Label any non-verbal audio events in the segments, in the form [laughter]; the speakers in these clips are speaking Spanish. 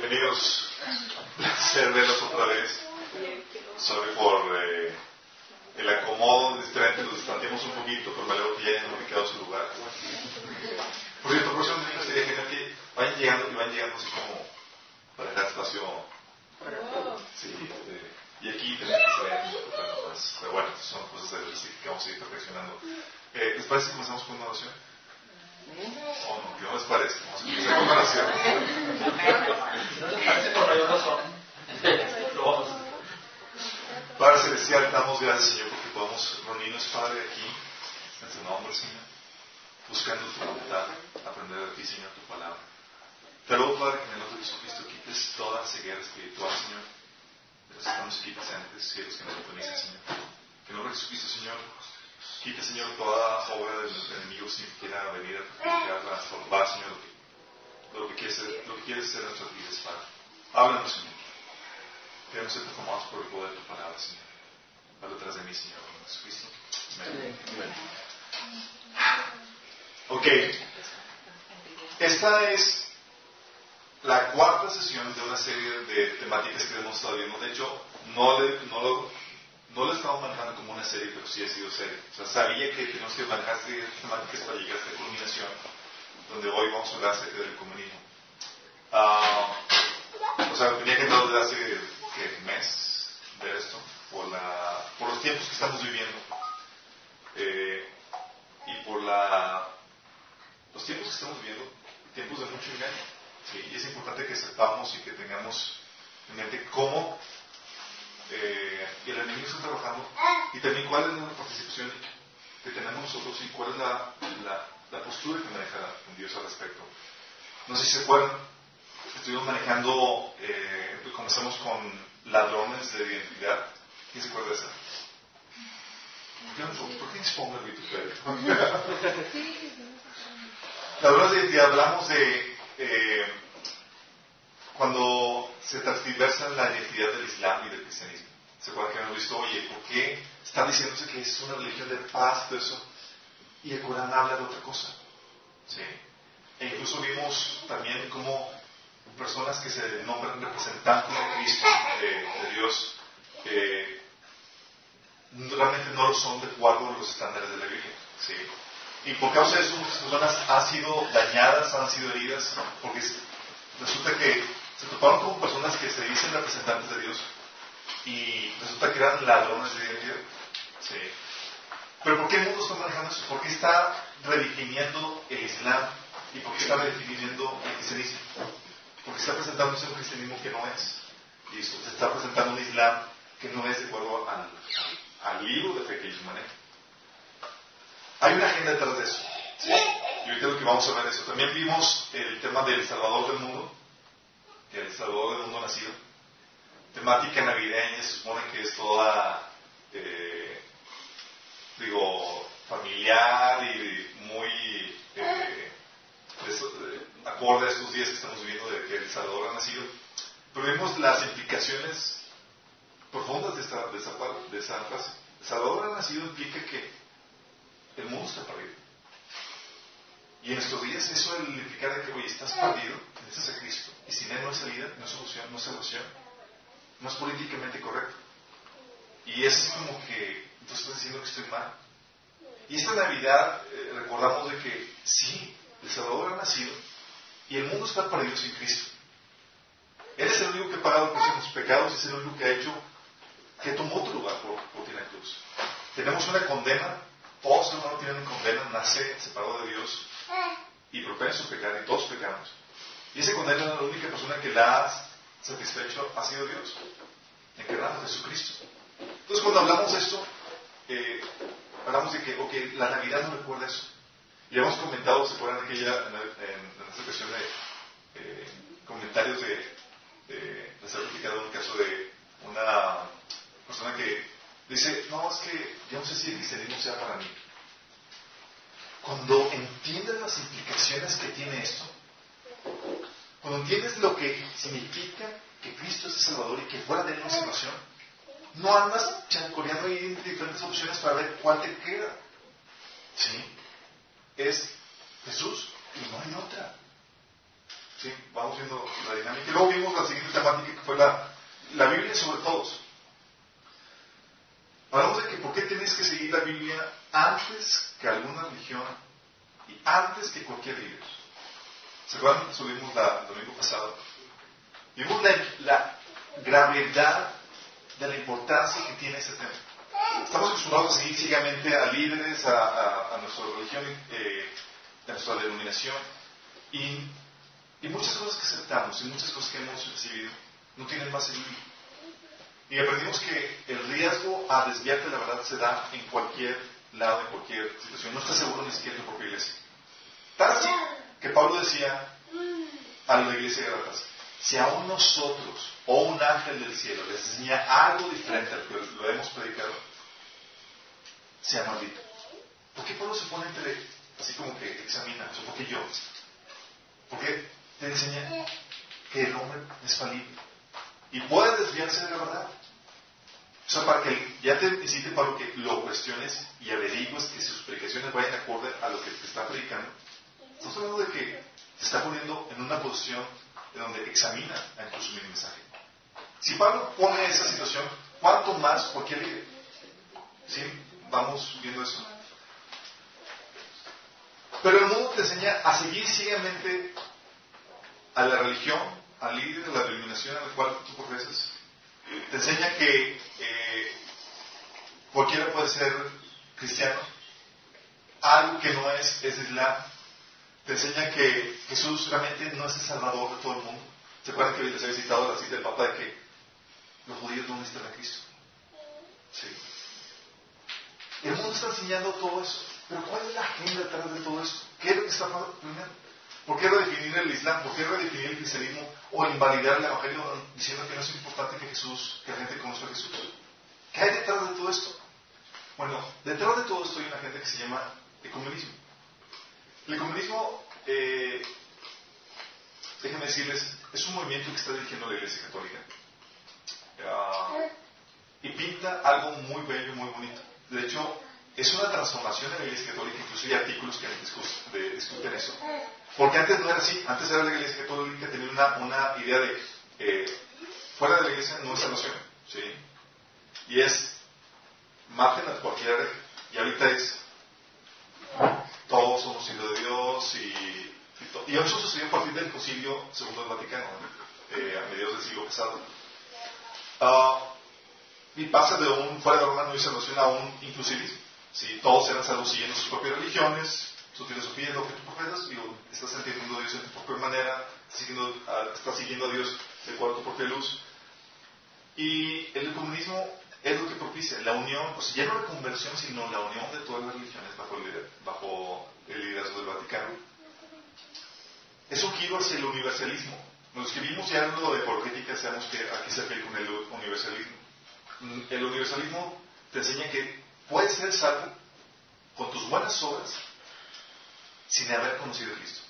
bienvenidos. Placer verlos otra vez. Sorry por eh, el acomodo diferente, nos distanciamos un poquito, pero alegro que ya hayan ubicado su lugar. Por cierto, próximo domingo sería genial que vayan llegando y van llegando así como para dejar espacio. Sí, este, y aquí tenemos que saber. Pero bueno, son cosas que vamos a ir perfeccionando. Eh, ¿Les parece que comenzamos con una oración? ¿O no? ¿Qué les parece? Una oración. Padre Celestial, damos gracias, Señor, porque podemos reunirnos, Padre, aquí, en tu nombre, Señor, buscando tu voluntad, aprender de ti, Señor, tu palabra. Te ruego, Padre, que en el nombre de Jesucristo quites toda ceguera espiritual, Señor, de los que estamos aquí presentes y de los que nos sintonizan, Señor. Que en el nombre de Jesucristo, Señor, quite, Señor, toda obra del, enemigo, si quiera venir a perjudicar, a estorbar, Señor, lo que, quieres, lo que quieres hacer en nuestras vidas, Padre. Háblanos, Señor. Queremos ser transformados por el poder de tu palabra, Señor. Habla detrás de mí, Señor, Jesucristo. Amén. Amén. Ok. Esta es la cuarta sesión de una serie de temáticas que hemos estado viendo. De hecho, no, le, no, lo, no lo estamos manejando como una serie, pero sí ha sido serie. O sea, sabía que tenemos que manejar temáticas para llegar a esta culminación, donde hoy vamos a hablar acerca del comunismo. Uh, o sea, tenía que entrar desde hace ¿qué, mes ver esto, por, la, por los tiempos que estamos viviendo eh, y por la, los tiempos que estamos viviendo, tiempos de mucho engaño. ¿sí? Y es importante que sepamos y que tengamos en mente cómo eh, el enemigo está trabajando y también cuál es la participación que tenemos nosotros y cuál es la, la, la postura que maneja Dios al respecto. No sé si se acuerdan, estuvimos manejando, eh, comenzamos con ladrones de identidad. ¿Quién se acuerda de esa? ¿Por qué el vituperio? [laughs] Ladrones de identidad, hablamos de eh, cuando se transversa la identidad del Islam y del cristianismo. ¿Se acuerdan que hemos visto, oye, ¿por qué están diciéndose que es una religión de paz, todo eso? Y el Corán habla de otra cosa. ¿Sí? E incluso vimos también cómo personas que se nombran representantes de Cristo, de, Dios, eh, realmente no lo son de acuerdo a los estándares de la Biblia. ¿sí? Y por causa de eso muchas personas han sido dañadas, han sido heridas, porque resulta que se toparon con personas que se dicen representantes de Dios y resulta que eran ladrones de identidad. ¿sí? Pero ¿por qué el mundo está manejando eso? ¿Por qué está redefiniendo el Islam? ¿Y por qué está redefiniendo el cristianismo? Porque está presentándose un cristianismo que no es. Y se está presentando un Islam que no es de acuerdo al, al libro de fe que ellos manejan. Hay una agenda detrás de eso. ¿sí? Y ahorita lo que vamos a ver eso. También vimos el tema del Salvador del mundo, que el Salvador del mundo nacido. Temática navideña, se supone que es toda, eh, digo, familiar y muy eh, acorde a estos días que estamos viviendo de que el Salvador ha nacido. Pero vemos las implicaciones profundas de esta, de esa, de esa frase. El Salvador ha nacido implica que el mundo está perdido. Y en estos días eso implica de que, oye, estás perdido, necesitas a Cristo. Y sin Él no hay salida, no hay solución, no hay salvación. No es políticamente correcto. Y es como que, entonces estás diciendo que estoy mal. Y esta Navidad eh, recordamos de que sí, el Salvador ha nacido y el mundo está perdido sin Cristo. Él es el único que ha pagado por sus pecados es el único que ha hecho, que tomó tu lugar por, por ti en la cruz. Tenemos una condena, todos los humanos tienen una condena, nace separado de Dios y propenso a pecar y todos pecamos. Y esa condena, la única persona que la ha satisfecho ha sido Dios, encarnado Jesucristo. Entonces cuando hablamos de esto, eh, hablamos de que, ok, la Navidad no recuerda eso. Y hemos comentado, ¿se acuerdan aquella, en, en, esta ocasión de eh, comentarios de, de, les he un caso de una persona que dice, no, es que yo no sé si el cristianismo sea para mí. Cuando entiendes las implicaciones que tiene esto, cuando entiendes lo que significa que Cristo es el Salvador y que fuera de él no salvación, no andas chancoreando ahí diferentes opciones para ver cuál te queda. ¿Sí? Es Jesús y no hay otra. ¿sí? Vamos viendo la dinámica. Y luego vimos la siguiente temática que fue la, la Biblia sobre todos. Hablamos de que por qué tienes que seguir la Biblia antes que alguna religión y antes que cualquier libro. ¿Se acuerdan? Subimos la, el domingo pasado. Vimos la, la gravedad de la importancia que tiene ese tema. Estamos acostumbrados a seguir ciegamente a líderes, a, a, nuestra religión, eh, a nuestra denominación, y, y, muchas cosas que aceptamos y muchas cosas que hemos recibido no tienen base bíblica. Y aprendimos que el riesgo a desviarte la verdad se da en cualquier lado, en cualquier situación. No estás seguro ni siquiera en tu propia iglesia. Tal así que Pablo decía a la iglesia de Galatas, si aún nosotros o un ángel del cielo les enseña algo diferente al que lo hemos predicado, sea maldito. ¿Por qué Pablo se pone entre, así como que examina eso? ¿Por qué yo? Porque te enseña que el hombre es falible y puede desviarse de la verdad. O sea, para que ya te incite para que lo cuestiones y averigues que sus predicaciones vayan acorde a lo que te está predicando. Estamos hablando de que te está poniendo en una posición en donde examina a consumir el mensaje. Si Pablo pone esa situación, ¿cuánto más cualquier líder? ¿Sí? Vamos viendo eso. Pero el mundo te enseña a seguir ciegamente a la religión, al líder de la denominación a la cual tú profesas. Te enseña que eh, cualquiera puede ser cristiano. Algo que no es, es Islam. Te enseña que Jesús realmente no es el salvador de todo el mundo. ¿Se acuerdan que les había citado la cita del Papa de que los judíos no necesitan a Cristo? Sí. El mundo está enseñando todo eso. Pero ¿cuál es la agenda detrás de todo eso? ¿Qué es lo que está pasando? ¿Por qué redefinir el Islam? ¿Por qué redefinir el cristianismo o invalidar el Evangelio diciendo que no es importante que Jesús, que la gente conozca a Jesús? ¿Qué hay detrás de todo esto? Bueno, detrás de todo esto hay una gente que se llama ecumenismo. El ecumenismo, eh, déjenme decirles, es un movimiento que está dirigiendo la Iglesia Católica. Uh, y pinta algo muy bello, muy bonito. De hecho, es una transformación en la Iglesia Católica, incluso hay artículos que discuten eso. Porque antes no era así, antes era la Iglesia Católica tenía una, idea de eh, fuera de la Iglesia no hay salvación, ¿sí? Y es margen a cualquier y ahorita es todos somos hijos de Dios y, y, y eso sucedió a partir del Concilio Segundo del Vaticano, eh, a mediados del siglo pasado. Uh, y pasa de un fuera de Roma no hay salvación a un inclusivismo. ¿Sí? Todos eran salvos siguiendo sus propias religiones, su filosofía, lo que tú profesas, y estás entendiendo a Dios en tu propia manera, siguiendo, a, estás siguiendo a Dios de acuerdo a tu propia luz. Y el comunismo es lo que propicia la unión, o sea, ya no la conversión, sino la unión de todas las religiones bajo el, liderazgo del Vaticano. Es un giro hacia el universalismo. Los que vimos ya algo de apologética sabemos que aquí se refiere con el universalismo. Mm, el universalismo te enseña que puedes ser salvo con tus buenas obras sin haber conocido a Cristo.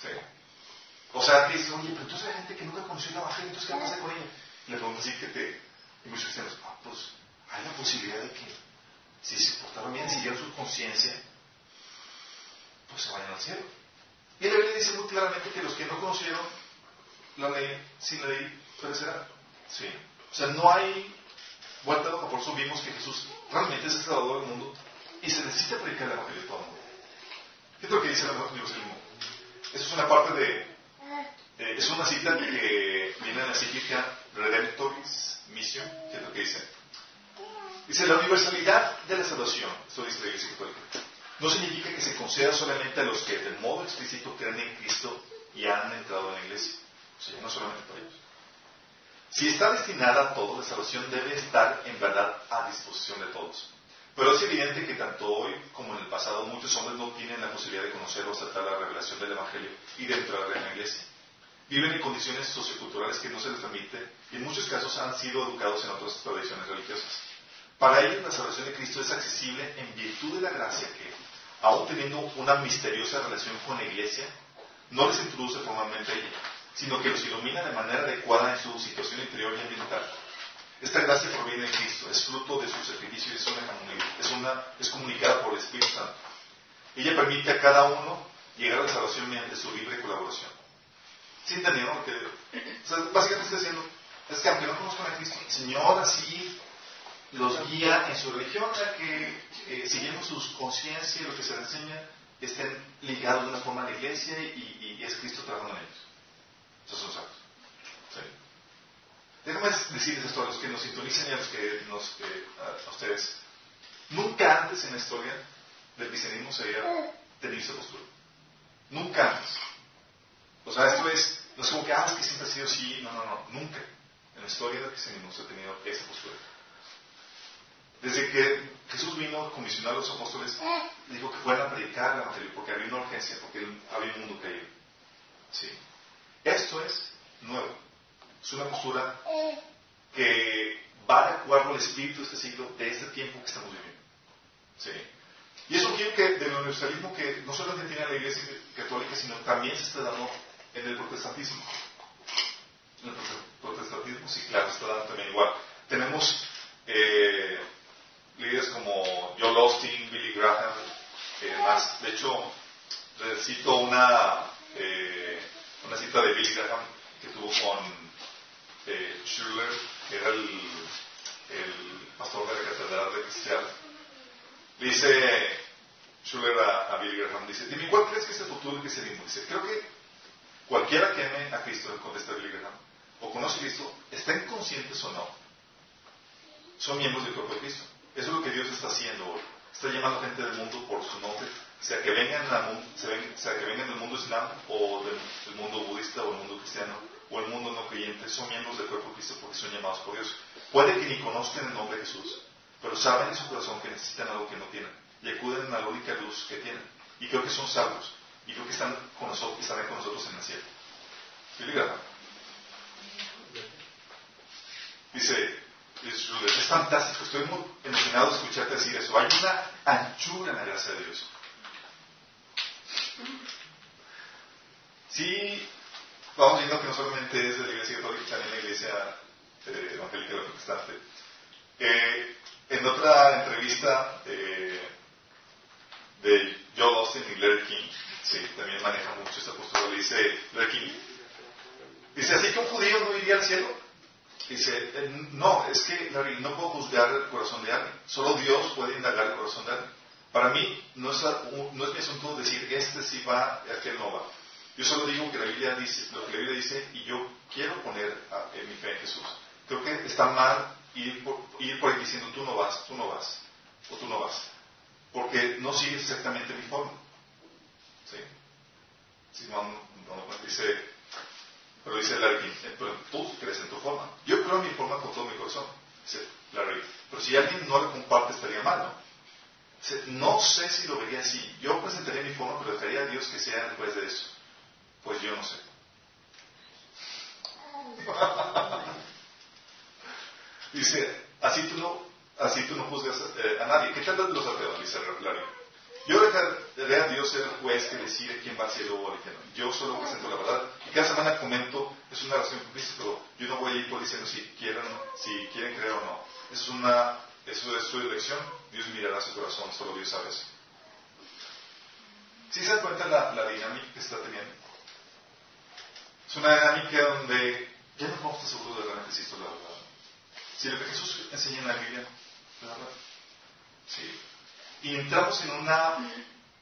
¿Sí? O sea, dices, oye, pero entonces hay gente que nunca conoció el Evangelio, entonces ¿qué pasa con ella? Le preguntas que te... Y muchos cristianos, ah, pues hay la posibilidad de que si se portaron bien, siguieron su conciencia, pues se vayan al cielo. Y la Biblia dice muy claramente que los que no conocieron la ley, sin ley, perecerán. Sí. O sea, no hay vuelta por eso vimos que Jesús realmente es el Salvador del mundo y se necesita predicar el Evangelio a todo el mundo. ¿Qué es lo que dice el universalismo? Eso es una parte de. Eh, es una cita que viene en la cíclica Redemptoris Mission, ¿qué es lo que dice? Dice: La universalidad de la salvación, esto dice la Iglesia Católica, no significa que se conceda solamente a los que de modo explícito creen en Cristo y han entrado en la Iglesia. O sea, no solamente para ellos. Si está destinada a todos, la salvación debe estar en verdad a disposición de todos. Pero es evidente que tanto hoy como en el pasado muchos hombres no tienen la posibilidad de conocer o aceptar la revelación del Evangelio y de entrar en la iglesia. Viven en condiciones socioculturales que no se les permite y en muchos casos han sido educados en otras tradiciones religiosas. Para ellos la salvación de Cristo es accesible en virtud de la gracia que, aún teniendo una misteriosa relación con la iglesia, no les introduce formalmente ella, sino que los ilumina de manera adecuada en su situación interior y ambiental esta gracia proviene de Cristo, es fruto de su sacrificio y es, una, es, una, es comunicada por el Espíritu Santo. Ella permite a cada uno llegar a la salvación mediante su libre colaboración. ¿Sí entendieron lo que o sea, básicamente está diciendo, es que aunque no conozcan a Cristo, el Señor así los guía en su religión a que, eh, siguiendo sus conciencias y lo que se les enseña, estén ligados de una forma a la iglesia y, y es Cristo trabajando en ellos. Esos son salvos. ¿Sí? Déjame decirles esto a los que nos sintonizan y a los que nos, eh, a ustedes. Nunca antes en la historia del cristianismo se había tenido esa postura. Nunca antes. O sea, esto es, no es como que, ah, es que siempre ha sido así. No, no, no, nunca. En la historia del cristianismo se ha tenido esa postura. Desde que Jesús vino a comisionar a los apóstoles, dijo que fueran a predicar el Evangelio porque había una urgencia, porque había un mundo caído. Sí. Esto es nuevo. Es una postura que va a acuerdo al espíritu de este siglo, de este tiempo que estamos viviendo. ¿Sí? Y eso quiere que del universalismo que no solamente tiene la Iglesia Católica, sino también se está dando en el protestantismo. En el protestantismo, sí, claro, está dando también igual. Tenemos eh, líderes como Joel Austin, Billy Graham, eh, más. De hecho, cito una, eh, una cita de Billy Graham que tuvo con eh, Schuller, que era el, pastor de la catedral de Cristian. Dice Schuller a, a, Billy Graham, dice, dime, ¿cuál crees que es el futuro del cristianismo? Dice, creo que cualquiera que ame a Cristo, contesta Billy Graham, o conoce a Cristo, estén conscientes o no, son miembros del cuerpo de Cristo. Eso es lo que Dios está haciendo hoy. Está llamando a gente del mundo por su nombre, sea que vengan, del mundo islam o del, mundo budista o del mundo cristiano o el mundo no creyente, son miembros del cuerpo Cristo porque son llamados por Dios. Puede que ni conozcan el nombre de Jesús, pero saben en su corazón que necesitan algo que no tienen y acuden a la única luz que tienen. Y creo que son salvos y creo que están con nosotros, estarán con nosotros en el cielo. ¿Sí, Dice, es fantástico, estoy muy emocionado de escucharte decir eso. Hay una anchura en la gracia de Dios. Sí, vamos viendo que no solamente es de la iglesia católica, también la iglesia eh, evangélica la protestante. Eh, en otra entrevista eh, de Joel Austin y Larry King, sí, también maneja mucho esta postura, dice Larry King, dice, así que un judío no iría al cielo. Dice, eh, no, es que Larry, no puedo juzgar el corazón de alguien, solo Dios puede indagar el corazón de alguien. Para mí no es, no es mi asunto decir, este sí va, aquel no va. Yo solo digo que la Biblia dice, lo que la Biblia dice y yo quiero poner mi fe en Jesús. Creo que está mal ir por, ir ahí diciendo tú no vas, tú no vas, o tú no vas. Porque no sigue exactamente mi forma. ¿Sí? Si no, dice, pero dice Larry, eh, pero tú crees en tu forma. Yo creo en mi forma con todo mi corazón. Dice Larry. Pero si alguien no la comparte estaría mal, ¿no? No sé si lo vería así. Yo presentaría mi forma, pero dejaría a Dios que sea después de eso. Pues yo no sé. [laughs] Dice, así tú no, así tú no juzgas eh, a nadie. ¿Qué tal los ateos? Dice Larry. Yo dejaré a Dios ser el juez que decide quién va al cielo o al infierno. Yo solo presento la verdad. Y cada semana comento, es una oración con Cristo, pero yo no voy a ir por diciendo si quieren, si quieren creer o no. Es una, eso es su elección. Dios mirará su corazón, solo Dios sabe eso. ¿Sí se dan cuenta la, la dinámica que está teniendo? Es una dinámica donde ya no vamos a estar seguros de realmente si esto es la verdad. Si lo que Jesús enseña en la Biblia es la verdad. Sí. Y entramos en una.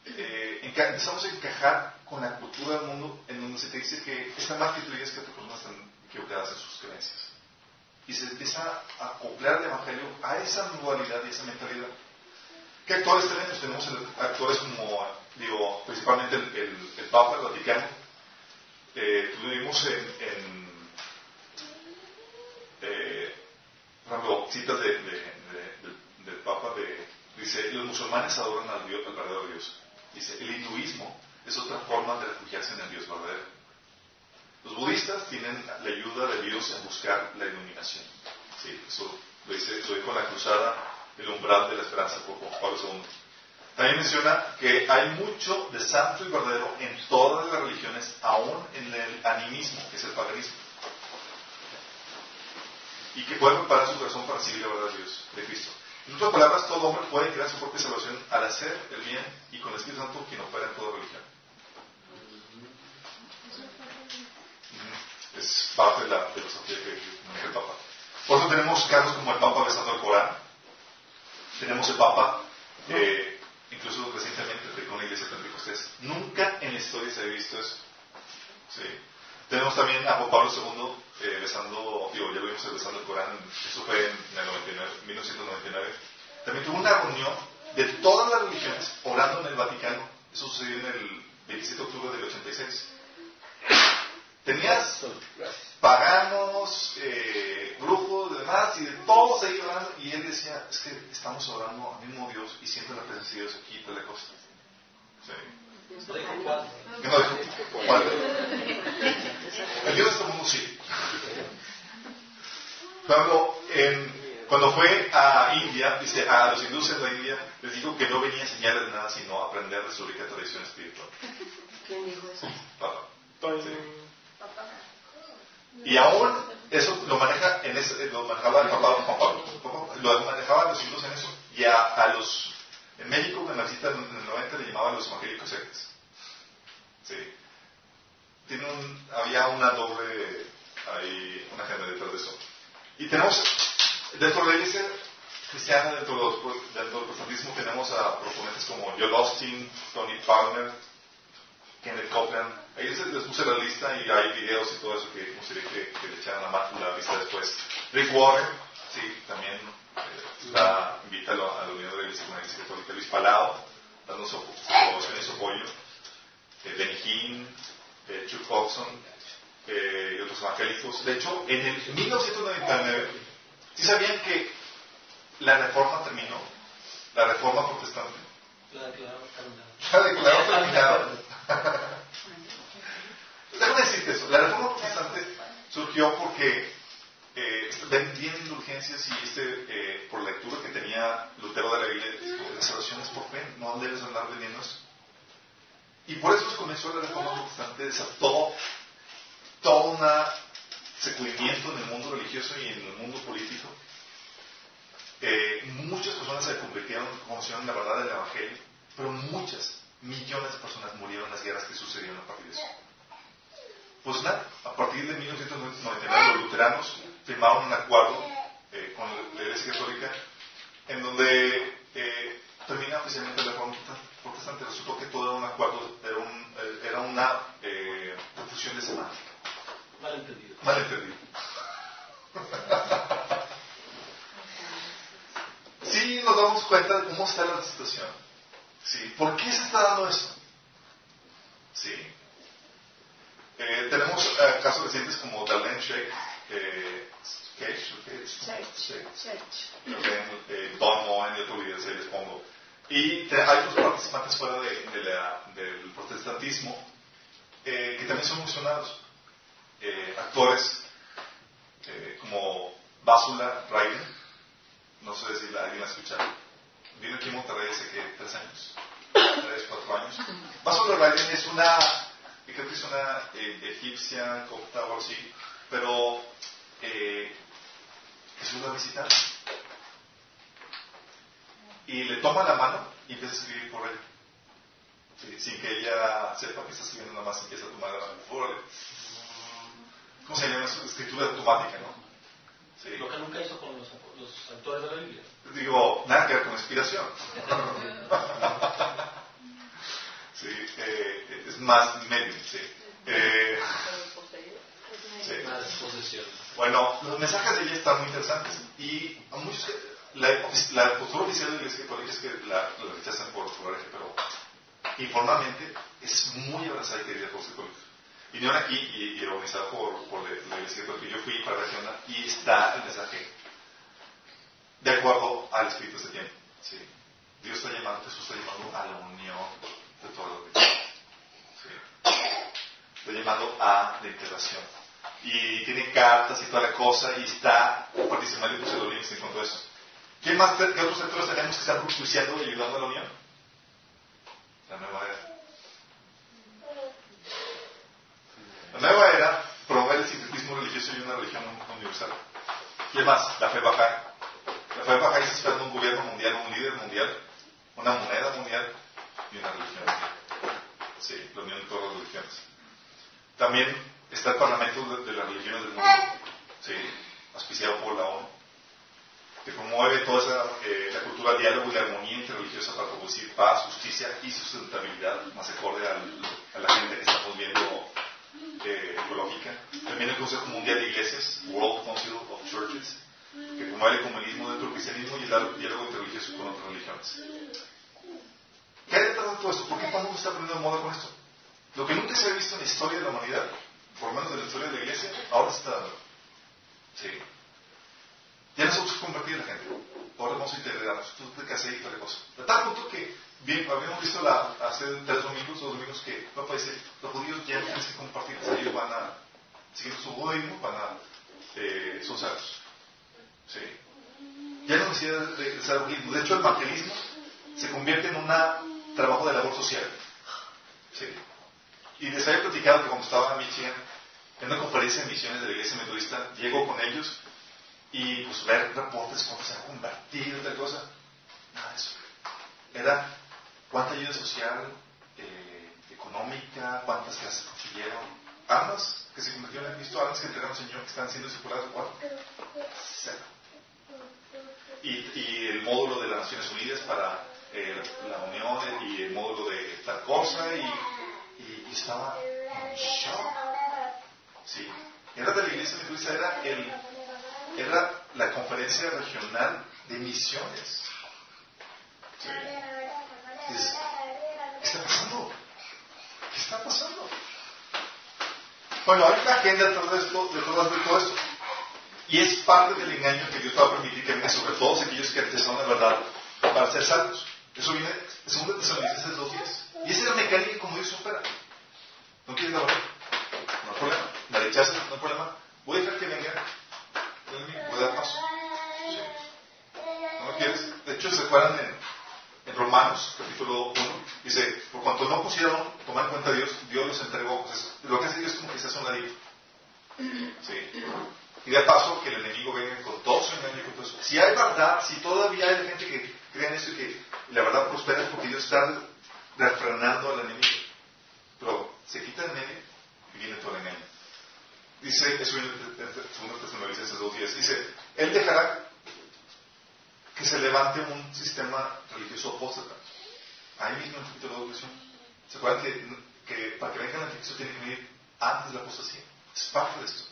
Eh, empezamos a encajar con la cultura del mundo en donde se te dice que está mal que tú digas que otras personas están equivocadas en sus creencias. Y se empieza a acoplar el Evangelio a esa dualidad y esa mentalidad. ¿Qué actores tenemos? Tenemos actores como, digo, principalmente el, el Papa, el Vaticano, eh, tuvimos en, en eh, por ejemplo, citas de, de, de, del Papa de, dice, los musulmanes adoran al, Dios, al verdadero Dios. Dice, el hinduismo es otra forma de refugiarse en el Dios verdadero. Los budistas tienen la ayuda de Dios en buscar la iluminación. Sí, eso lo, dice, lo dijo en la cruzada, el umbral de la esperanza por Pablo II. También menciona que hay mucho de santo y verdadero en todas las religiones, aún en el animismo, que es el paganismo. Y que puede preparar su corazón para recibir la verdad de Dios, de Cristo. En otras palabras, todo hombre puede crear su propia salvación al hacer el bien y con el Espíritu Santo quien opera en toda religión. Parte de la filosofía que maneja el Papa. Por eso tenemos casos como el Papa besando el Corán. Tenemos el Papa, eh, incluso recientemente con la iglesia pentecostés. Nunca en la historia se había visto eso. ¿Sí? Tenemos también a Juan Pablo II eh, besando, digo, ya lo vimos besando el Corán, eso fue en el 99, 1999. También tuvo una reunión de todas las religiones orando en el Vaticano. Eso sucedió en el 27 de octubre del 86. Tenías paganos, eh, grupos, demás, y de todos ahí orando. Y él decía, es que estamos orando al mismo Dios y siempre la presencia de Dios aquí y la cosa. Sí. El Dios de este mundo sí. Cuando, en, cuando fue a India, dice, a los hindúes de la India, les dijo que no venía a enseñarles nada, sino a aprender de su rica tradición espiritual. ¿Quién dijo eso? Papá. Y aún eso lo maneja en ese, lo manejaba el papá Juan Pablo. Lo manejaban los hindúes en eso. Y a, a los en México, en la visita en el 90 le llamaban los evangélicos sectas. Sí. Tiene un, había una doble, hay una agenda detrás de eso. Y tenemos, dentro de la iglesia cristiana, dentro, del protestantismo, tenemos a proponentes como Joel Austin, Tony Palmer, Kenneth Copeland. Ahí les, puse la lista y hay videos y todo eso que gustaría que, que le echaran la, la vista después. Rick Warren, sí, también eh, está, invita a la, Unión de la Iglesia Católica. Luis Palao, dando su aprobación y su apoyo. Eh, Benny Hinn, eh, Chuck Hodgson eh, y otros evangélicos. De hecho, en el 1999, ¿sí sabían que la reforma terminó? La reforma protestante. La declararon terminada. La declararon terminada. [laughs] [laughs] Déjame decirte eso. La reforma protestante surgió porque eh, indulgencias y este, eh, por lectura que tenía Lutero de la Biblia, las salvaciones por fe, no debes andar vendiendo eso. Y por eso comenzó la reforma protestante, desató todo un sacudimiento en el mundo religioso y en el mundo político. Eh, muchas personas se convirtieron, conocieron la verdad del Evangelio, pero muchas, millones de personas murieron en las guerras que sucedieron a partir de eso. Pues nada, a partir de 1999 los luteranos firmaron un acuerdo eh, con la Iglesia Católica en donde eh, termina oficialmente la reforma protestante. Resultó que todo era un acuerdo, era, un, eh, era una eh, confusión de semántica. Malentendido. Malentendido. [laughs] sí nos damos cuenta de cómo está la situación. ¿Sí? ¿Por qué se está dando eso? ¿Sí? Eh, tenemos eh, casos recientes como Darlene Shake, eh, eh, Don Moen y otros videos ahí les pongo. Y te, hay otros participantes fuera de, de la, del protestantismo eh, que también son emocionados. Eh, actores eh, como Basula Raiden, no sé si alguien la ha escuchado. Vino aquí en Monterrey hace que tres años, tres, cuatro años. Basula Raiden es una y creo que es una eh, egipcia, copta o así, pero eh, Jesús la visita y le toma la mano y empieza a escribir por él. sin que ella sepa que está escribiendo nada más, empieza a tomar la mano. ¿Cómo se llama? Escritura automática, ¿no? Sí. Lo que nunca hizo con los, los autores de la Biblia. Digo, nada que ver con inspiración. [laughs] Sí, eh, es más medio, sí. Eh, sí. Bueno, los mensajes de ella están muy interesantes y a muchos, la, la postura oficial de la Iglesia Católica es que la, la rechazan por su hereje, pero informalmente es muy abrazada y querida por los católicos. Vinieron aquí y, y organizado por, por la, Iglesia Católica. Yo fui para la región y está el mensaje de acuerdo al espíritu de este tiempo. ¿sí? Dios está llamando, Jesús está llamando a la unión de todo lo que [coughs] sí. Está llamando a la integración. Y tiene cartas y toda la cosa y está participando en muchos links en cuanto a eso. ¿Qué más, qué otros sectores tenemos que estar propiciando y ayudando a la unión? La nueva era. La nueva era promueve el sincretismo religioso y una religión universal. ¿Qué más? La fe baja. La fe baja está esperando un gobierno mundial, un líder mundial, una moneda mundial y una religión. Sí, la unión de todas las religiones. También está el Parlamento de, de las Religiones del Mundo, ¿sí? auspiciado por la ONU, que promueve toda esa, eh, la cultura del diálogo y la armonía interreligiosa para producir paz, justicia y sustentabilidad más acorde al- a la gente que estamos viendo eh, ecológica. También el Consejo Mundial de Iglesias, World Council of Churches, que promueve el comunismo dentro del cristianismo y el diálogo interreligioso con otras religiones. ¿Qué hay detrás de todo esto? ¿Por qué Pablo está poniendo moda con esto? Lo que nunca se ha visto en la historia de la humanidad, por lo menos en la historia de la iglesia, ahora está dando. Sí. Ya nosotros convertir a la gente. Ahora vamos a integrarnos. Tú te casé y tal cosa. De tal punto que bien, habíamos visto la, hace tres domingos, dos domingos, que papá dice, los judíos ya tienen que compartir. Ellos van a, siguiendo su judaísmo, van a, eh, salvos. Sí. Ya no necesita de, ser. De hecho, el evangelismo se convierte en un trabajo de labor social. Sí. Y les había platicado que cuando estaba en Michigan, en una conferencia de misiones de la iglesia metodista, llego con ellos y pues ver reportes cuánto se han convertido tal cosa. Nada de eso. Era cuánta ayuda social, eh, económica, cuántas clases consiguieron. Almas que se convirtieron en Cristo, almas que entregaron al Señor, que están siendo discipuladas, ¿cuánto? Cero. Y, y el módulo de las Naciones Unidas para eh, la unión y el módulo de tal cosa y, y- estaba en shock. Sí. Era de la iglesia metodista, era, el, era la conferencia regional de misiones. ¿Qué está pasando? ¿Qué está pasando? Bueno, hay una agenda detrás de, esto, detrás de todo esto. Y es parte del engaño que Dios va a permitir que venga sobre todos aquellos que son de verdad para ser salvos. Eso viene de 2 Tesalonicenses 2.10. Y esa es la mecánica como Dios opera. ¿No quieres la? No hay problema. La rechazas, no hay problema. Voy a dejar que venga. Voy a dar paso. ¿No quieres? De hecho, ¿se acuerdan en, en Romanos, capítulo 1? Dice, por cuanto no pusieron tomar en cuenta a Dios, Dios los entregó. Pues, lo que hace Dios es como que se hace un ladito. Sí. Y de paso que el enemigo venga con todo su engaño y todo. Si hay verdad, si todavía hay gente que cree en eso y que la verdad prospera porque Dios está refrenando al enemigo. Pero se quita el medio y viene todo el engaño. Dice, eso en 2 Tesalonicenses 2.10, dice, Él dejará que se levante un sistema religioso apóstata. Ahí mismo en el capítulo 2 versión. ¿Se acuerdan que, que para que venga el anticristo tiene que venir antes de la apostasía? Es parte de esto.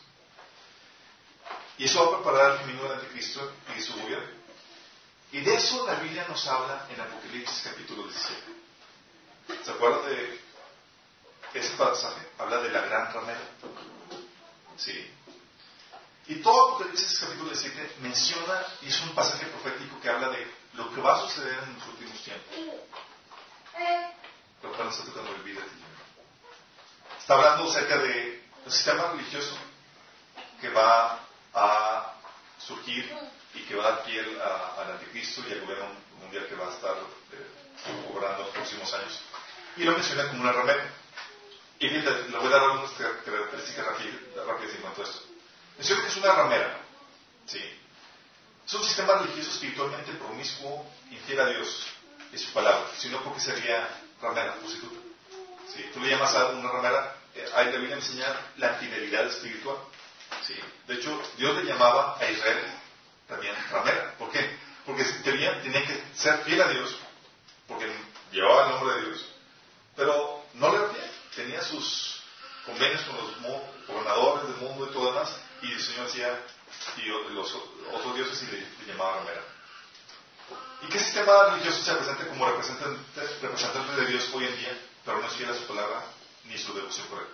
Y eso va a preparar el camino del anticristo y su gobierno. De eso la Biblia nos habla en Apocalipsis capítulo 17. ¿Se acuerdan de ese pasaje? Habla de la gran ramera. Sí. Y todo Apocalipsis capítulo 17 menciona, y es un pasaje profético que habla de lo que va a suceder en los últimos tiempos. Lo cual está tocando el vida. Está hablando acerca de el sistema religioso que va a surgir y que va a piel a- al anticristo y al gobierno mundial que va a estar eh, obrando en los próximos años. Y lo menciona como una ramera. Y fíjate, le voy a dar algunas car- características rápidas en cuanto a esto. Menciona que es una ramera. Sí. Es un sistema religioso espiritualmente promiscuo, infiel a Dios y su palabra, sino porque sería ramera, prostituta. Sí. Tú le llamas a una ramera, eh, ahí la Biblia enseña la infidelidad espiritual. Sí. De hecho, Dios le llamaba a Israel también ramera. ¿Por qué? Porque tenía, tenía que ser fiel a Dios, porque llevaba el nombre de Dios, pero no le fiel. Tenía sus convenios con los gobernadores del mundo y todo demás, y el Señor decía, y los otros dioses y le, le llamaba ramera. ¿Y qué sistema religioso se presenta como representante, representante de Dios hoy en día, pero no es fiel a su palabra ni su devoción por él?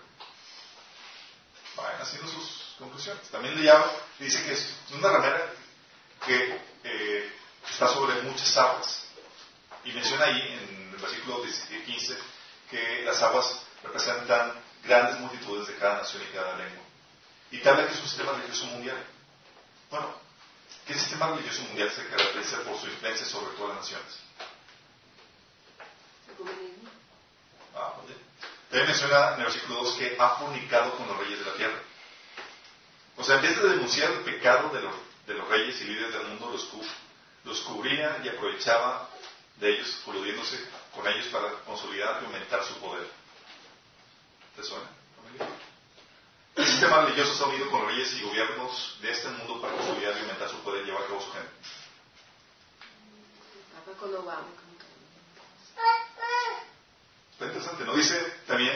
Vayan haciendo sus conclusiones. También le llama, dice que es una ramera que eh, está sobre muchas aguas. Y menciona ahí en el versículo 15 que las aguas representan grandes multitudes de cada nación y cada lengua. Y te habla que es un sistema religioso mundial. Bueno, ¿qué sistema religioso mundial se caracteriza por su influencia sobre todas las naciones? Ah, bien. También menciona en el versículo 2 que ha fornicado con los reyes de la tierra. O sea, en vez de denunciar el pecado de los, de los reyes y líderes del mundo, los, los cubría y aprovechaba de ellos, coludiéndose con ellos para consolidar y aumentar su poder. ¿Te suena? familia? sistema religioso está unido con reyes y gobiernos de este mundo para consolidar y aumentar su poder y llevar a cabo su gente. Está interesante, ¿no? Dice también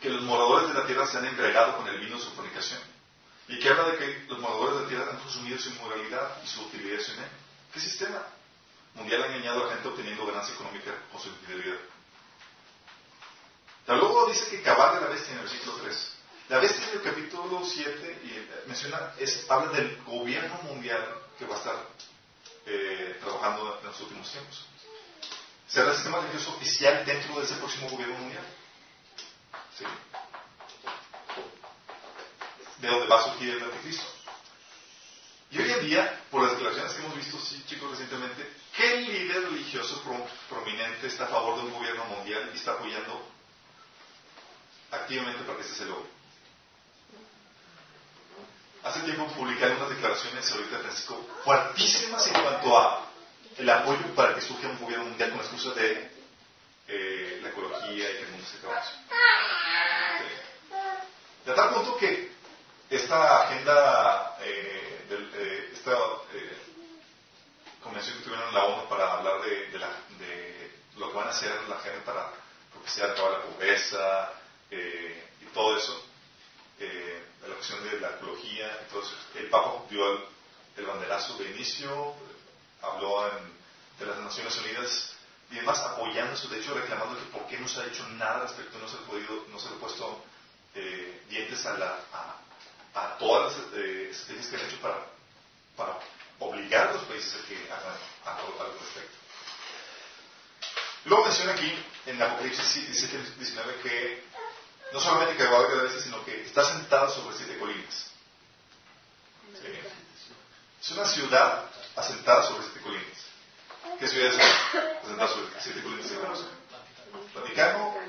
que los moradores de la tierra se han entregado con el vino de su fornicación. Y que habla de que los moradores de la tierra han consumido su inmoralidad y su utilidad sin él. ¿Qué sistema? Mundial ha engañado a la gente obteniendo ganancia económica con su infidelidad. Luego dice que cabalga la bestia en el versículo 3. La bestia en el capítulo 7 y eh, menciona, es, habla del gobierno mundial que va a estar eh, trabajando en los últimos tiempos. Será el sistema religioso oficial dentro de ese próximo gobierno mundial. ¿Sí? De donde va a surgir el anticristo. Y hoy en día, por las declaraciones que hemos visto, sí, chicos, recientemente, ¿qué líder religioso prominente está a favor de un gobierno mundial y está apoyando activamente para que este se logre? Hace tiempo publicaron unas declaraciones ahorita Francisco fuertísimas en cuanto a el apoyo para que surja un gobierno mundial con la excusa de eh, la ecología y que el mundo se acabe. De tal punto que esta agenda eh, eh, esta eh, convención que tuvieron en la ONU para hablar de, lo que van a hacer la gente para propiciar acabar la pobreza eh, y todo eso, la cuestión de la ecología, entonces el Papa dio el, banderazo de inicio, habló de las Naciones Unidas y demás apoyando eso, de hecho reclamando que por qué no se ha hecho nada respecto, no se ha podido, no se ha puesto dientes a la, a todas las eh, estrategias que han hecho para, para obligar a los países a que hagan algo al respecto. Luego menciona aquí en Apocalipsis 17, 19 que no solamente que va a haber sino que está sentada sobre siete colinas. Es una ciudad asentada sobre siete colinas. ¿Qué ciudad es asentada sobre siete colinas se conoce?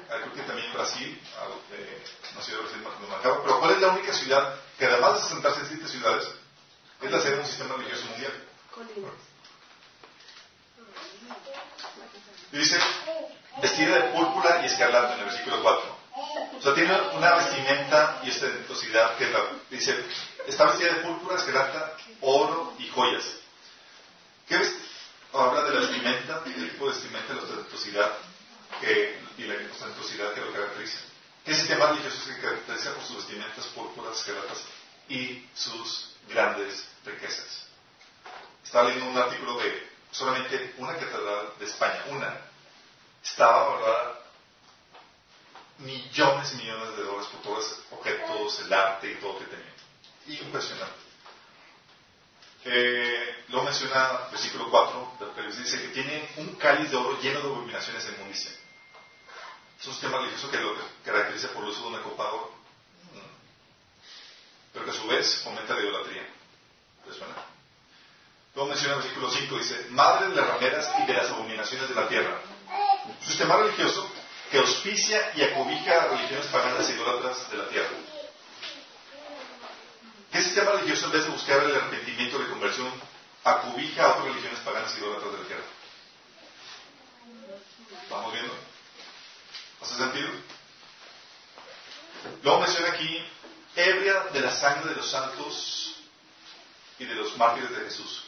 Creo que también Brasil, una ciudad de Brasil más marcada, pero ¿cuál es la única ciudad que además de sentarse en siete ciudades, es la sede de un sistema religioso mundial. Y dice, vestida de púrpura y escarlata en el versículo 4. O sea, tiene una vestimenta y ostentosidad que dice, está vestida de púrpura, escarlata, oro y joyas. ¿Qué ves? Habla de la vestimenta, el tipo de vestimenta, la ostentosidad que, y la ostentosidad que lo caracteriza. ¿Qué sistema religioso se caracteriza por sus vestimentas púrpuras, escarlatas y sus grandes riquezas? Estaba leyendo un artículo de solamente una catedral de España, una, estaba valorada millones y millones de dólares por todos los objetos, el arte y todo lo que tenía. Impresionante. Eh, lo menciona versículo 4, dice que tiene un cáliz de oro lleno de abominaciones de inmundicia. Es un sistema religioso que lo caracteriza por el uso de un acopador, pero que a su vez fomenta la idolatría. ¿Les suena? Luego menciona el versículo 5, dice, madre de las rameras y de las abominaciones de la tierra. Un sistema religioso que auspicia y acobija a religiones paganas e idólatras de la tierra. ¿Qué sistema religioso en vez de buscar el arrepentimiento de conversión acobija a otras religiones paganas e idólatras de la tierra? ¿Vamos viendo? ¿Hace sentido? Luego menciona aquí, ebria de la sangre de los santos y de los mártires de Jesús.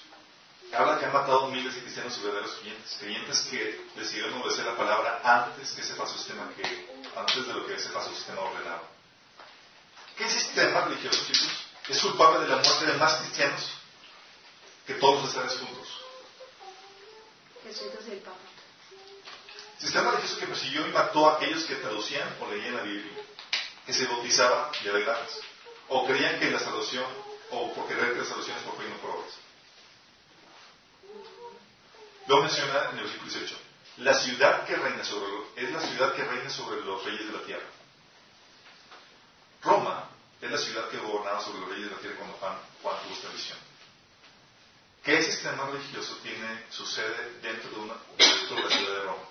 Habla que han matado miles de cristianos y verdaderos creyentes, creyentes que decidieron obedecer la palabra antes que ese falso sistema que, antes de lo que ese falso sistema ordenaba. ¿Qué sistema religioso, chicos, es culpable de la muerte de más cristianos que todos los seres juntos? Jesús es el Papa sistema religioso que persiguió y mató a aquellos que traducían o leían la Biblia, que se bautizaban y adelante, o creían que la salvación, o por creer que la salvación es por fe y no por obras. Lo menciona en el versículo 18. La ciudad que reina sobre es la ciudad que reina sobre los reyes de la tierra. Roma es la ciudad que gobernaba sobre los reyes de la tierra cuando Juan, Juan tuvo esta visión. ¿Qué sistema religioso tiene su sede dentro de, una, dentro de la ciudad de Roma?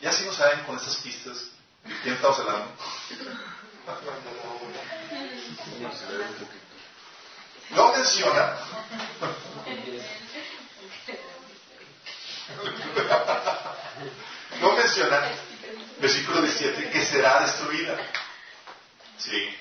Ya si no saben con esas pistas quién estamos hablando. No menciona. No menciona versículo 17, que será destruida. Sí.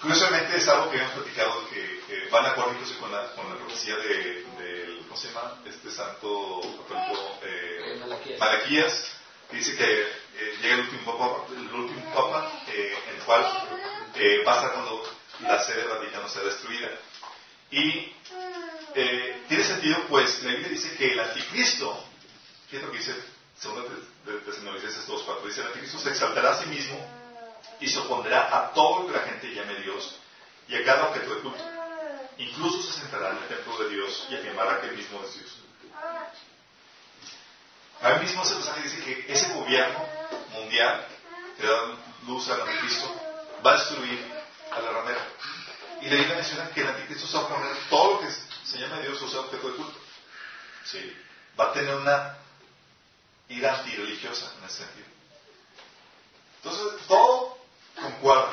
Curiosamente es algo que hemos platicado que, que van a acuerdo incluso con la, con la profecía de, del, ¿cómo se llama? Este santo católico eh, Malaquías. Dice que eh, llega el último papa, el último papa eh, el cual eh, va a ser cuando la sede del Vaticano sea destruida. Y eh, tiene sentido, pues, la Biblia dice que el anticristo, ¿qué es lo que dice de Tesalonicenses 2.4? Dice, el anticristo se exaltará a sí mismo y se opondrá a todo lo que la gente llame Dios y a cada objeto de culto. Incluso se sentará en el templo de Dios y afirmará que él mismo es Dios. Ahí mismo ese pasaje dice que ese gobierno mundial que da luz al anticristo va a destruir a la ramera. Y la Biblia menciona que el anticristo se va a oponer todo lo que se llame Dios o sea objeto de culto. Va a tener una ira antirreligiosa en ese sentido. Entonces, todo concuerda.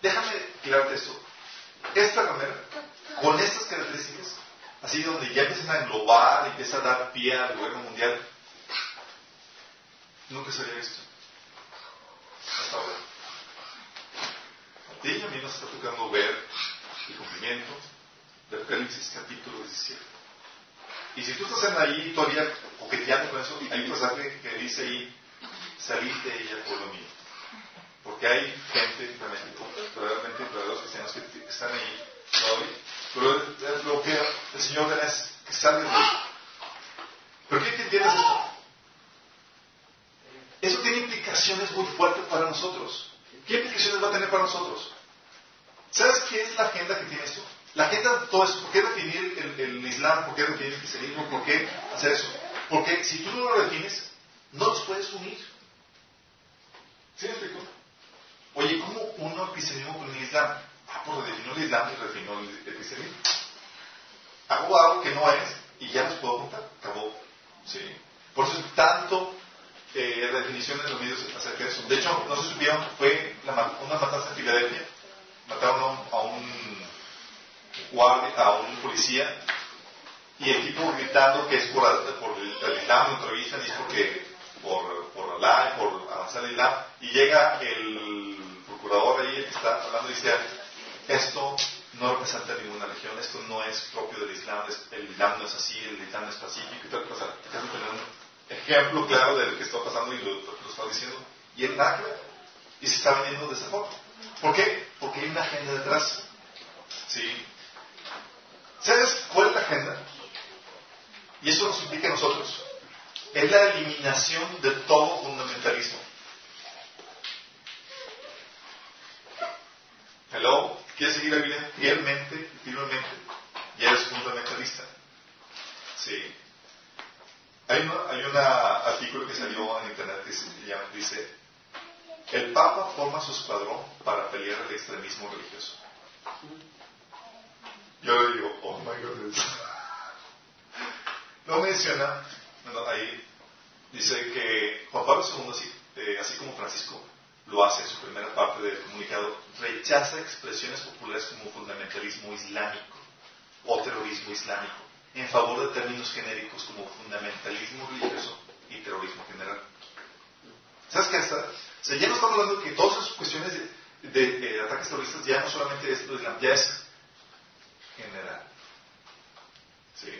Déjame aclararte esto. Esta ramera, con estas características, así donde ya empiezan a englobar empieza a dar pie al gobierno mundial, nunca se había visto. Hasta ahora. Y a mí nos está tocando ver el cumplimiento de Apocalipsis capítulo 17. Y si tú estás en ahí todavía coqueteando con eso, hay un pasaje que dice ahí, salid de ella, pueblo mío. Porque hay gente realmente, realmente verdaderos cristianos que están ahí todavía. Pero lo que el Señor es que salgan de ahí. ¿Pero qué entiendes esto? Eso tiene implicaciones muy fuertes para nosotros. ¿Qué implicaciones va a tener para nosotros? ¿Sabes qué es la agenda que tiene esto? La agenda todo eso, ¿por qué definir el, el Islam? ¿Por qué definir el cristianismo? ¿Por qué hacer eso? Porque si tú no lo defines, no los puedes unir. ¿Sí me explico? Oye, ¿cómo uno el cristianismo con el Islam? Ah, pues redefinió el Islam y redefinió el, cristianismo. Hago algo que no es y ya los puedo juntar. Acabó. ¿Sí? Por eso es tanto eh, redefinición en los medios acerca de eso. De hecho, no se supieron, fue la, una matanza en Filadelfia. Mataron a un guardia, a un policía y el tipo gritando que es por, por el, el Islam, lo entrevistan y es porque por, por por avanzar el Islam, y llega el procurador ahí, que está hablando, y dice, esto no representa ninguna religión, esto no es propio del Islam, el Islam no es así, el Islam es pacífico y tal cosa. Déjame tener un ejemplo claro de lo que está pasando y lo, lo está diciendo. Y él nada. Y se está vendiendo de esa forma. ¿Por qué? Porque hay una agenda detrás. ¿Sí? ¿Sabes cuál es la agenda? Y eso nos implica a nosotros. Es la eliminación de todo fundamentalismo. Hello, ¿quieres seguir la Biblia fielmente, firmemente? Y eres fundamentalista. Sí. Hay un hay una artículo que salió en internet que dice, el Papa forma su escuadrón para pelear el extremismo religioso. Yo le digo, oh my goodness. No menciona, no, ahí dice que Juan Pablo II, así, eh, así como Francisco lo hace en su primera parte del comunicado, rechaza expresiones populares como fundamentalismo islámico o terrorismo islámico en favor de términos genéricos como fundamentalismo religioso y terrorismo general. ¿Sabes qué? Hasta, o sea, ya no estamos hablando de que todas esas cuestiones de, ataques terroristas ya no solamente es lo ya es general. ¿Sí?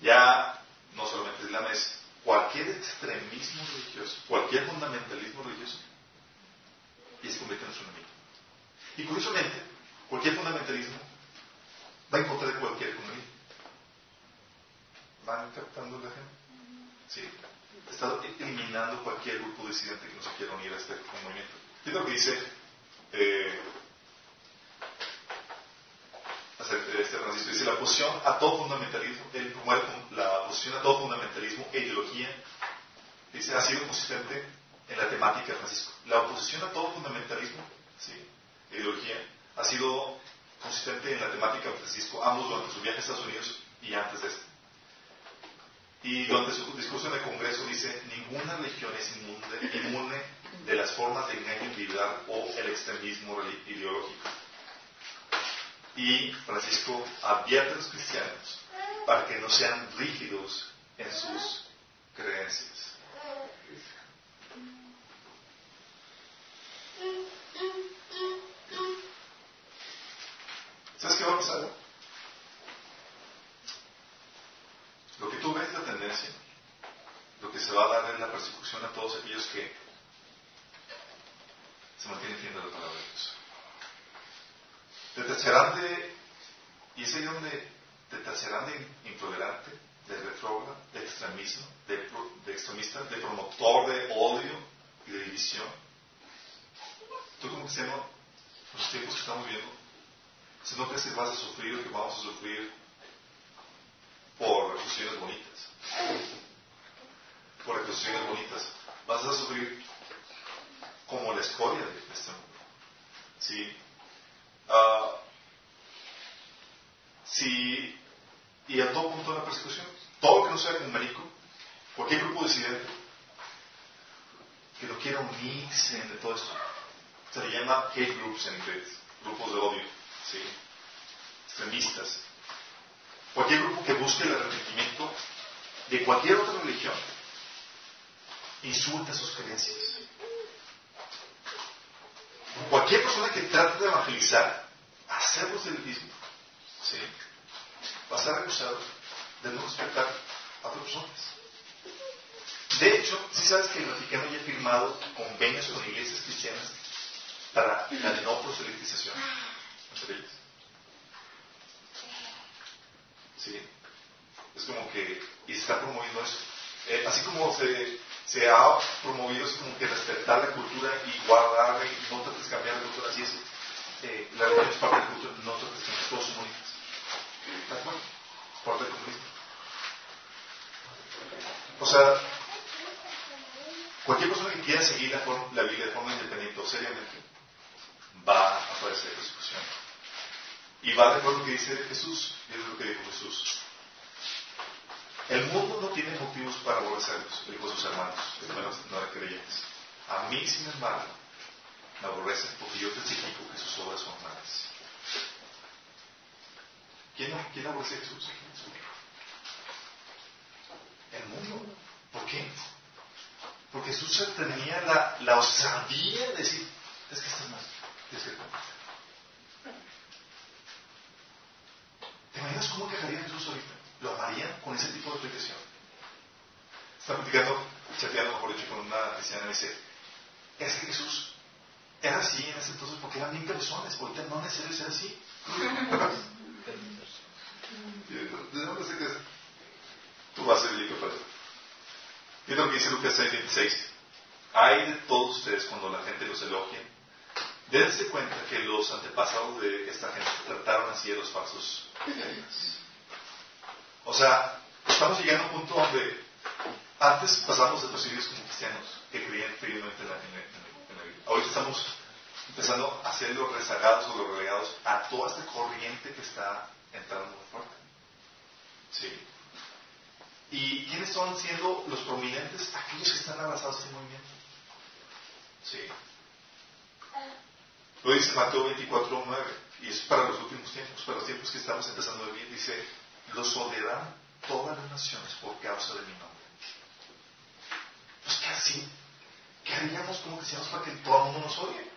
Ya no solamente Islam es cualquier extremismo religioso, cualquier fundamentalismo religioso, y se convierte en su enemigo. Y curiosamente, cualquier fundamentalismo va en contra de cualquier comunidad. ¿Van captando la gente? Sí. Está eliminando cualquier grupo disidente que no se quiera unir a este movimiento. Fíjate lo que dice eh, este Francisco. Dice la oposición a todo fundamentalismo, él promueve la oposición a todo fundamentalismo e ideología, dice, ha sido consistente en la temática de Francisco. La oposición a todo fundamentalismo, sí, ideología, ha sido consistente en la temática de Francisco, ambos durante su viaje a Estados Unidos y antes de este. Y durante su discurso en el Congreso dice, ninguna religión es inmune, de las formas de engaño individual o el extremismo ideológico. Y Francisco advierte a los cristianos para que no sean rígidos en sus creencias. Algo? Lo que tú ves es la tendencia. Lo que se va a dar es la persecución a todos aquellos que se mantienen fieles a la palabra de Dios. Te tacharán de, y es ahí donde te tacharán de intolerante, de retrógrado, de extremismo, de extremista, de promotor de odio y de división. Tú como cristiano, los tiempos que estamos viviendo, si no crees que vas a sufrir que vamos a sufrir por acusaciones bonitas, por acusaciones bonitas, vas a sufrir como la escoria de este mundo. ¿Sí? Ah, sí, y a todo punto de la persecución. Todo que no sea numérico, cualquier grupo disidente que no quiera unirse de todo esto, se le llama hate groups en inglés, grupos de odio, ¿sí? extremistas. Cualquier grupo que busque el arrepentimiento de cualquier otra religión insulta sus creencias. Cualquier persona que trate de evangelizar, hacer proselitismo, ¿sí? va a ser acusado de no respetar a otras personas. De hecho, si sabes que el Vaticano ya ha firmado convenios con iglesias cristianas para la no proselitización Sí. Es como que, y se está promoviendo eso. Eh, así como se, se ha promovido, es como que respetar la cultura y guardar y no trates de cambiar la cultura, así es. Eh, la religión es parte de la cultura, no trates de cambiar, todos son bonitos. ¿De acuerdo? Es parte del comunismo. O sea, cualquier persona que quiera seguir la, forma- la Biblia de forma independiente o seriamente, va a padecer persecución. Y va de acuerdo lo que dice Jesús, es lo que dijo Jesús. El mundo no tiene motivos para aborrecerlos, dijo sus hermanos, que menos no creyentes. A mí, sin embargo, me aborrecen porque yo testifico que sus obras son malas. ¿Quién, quién aborrece a Jesús? El mundo. ¿Por qué? Porque Jesús tenía la, la osadía de decir, es que estás mal, ¿Te imaginas cómo quejaría Jesús ahorita? Lo amaría con ese tipo de explicación. Está platicando, chateando, mejor dicho, con una cristiana y me dice, es que Jesús era así en ese entonces porque eran bien cabezones, ahorita no es necesario ser así. ¿De dónde sé que es? Tú vas a ser bíblico para eso. Fíjate lo que dice Lucas 6, 26. Hay de todos ustedes cuando la gente los elogia. Dense cuenta que los antepasados de esta gente trataron así a los falsos profetas. O sea, estamos llegando a un punto donde antes pasamos desapercibidos como cristianos que creían firmemente en la, Biblia. Ahorita estamos empezando a ser los rezagados o los relegados a toda esta corriente que está entrando muy fuerte. Sí. ¿Y quiénes son siendo los prominentes? Aquellos que están abrazados a este movimiento. Sí. Lo dice Mateo 24, 9, y es para los últimos tiempos, para los tiempos que estamos empezando a vivir. Dice, los odiarán todas las naciones por causa de mi nombre. Pues que así, ¿qué haríamos como cristianos para que todo el mundo nos odie?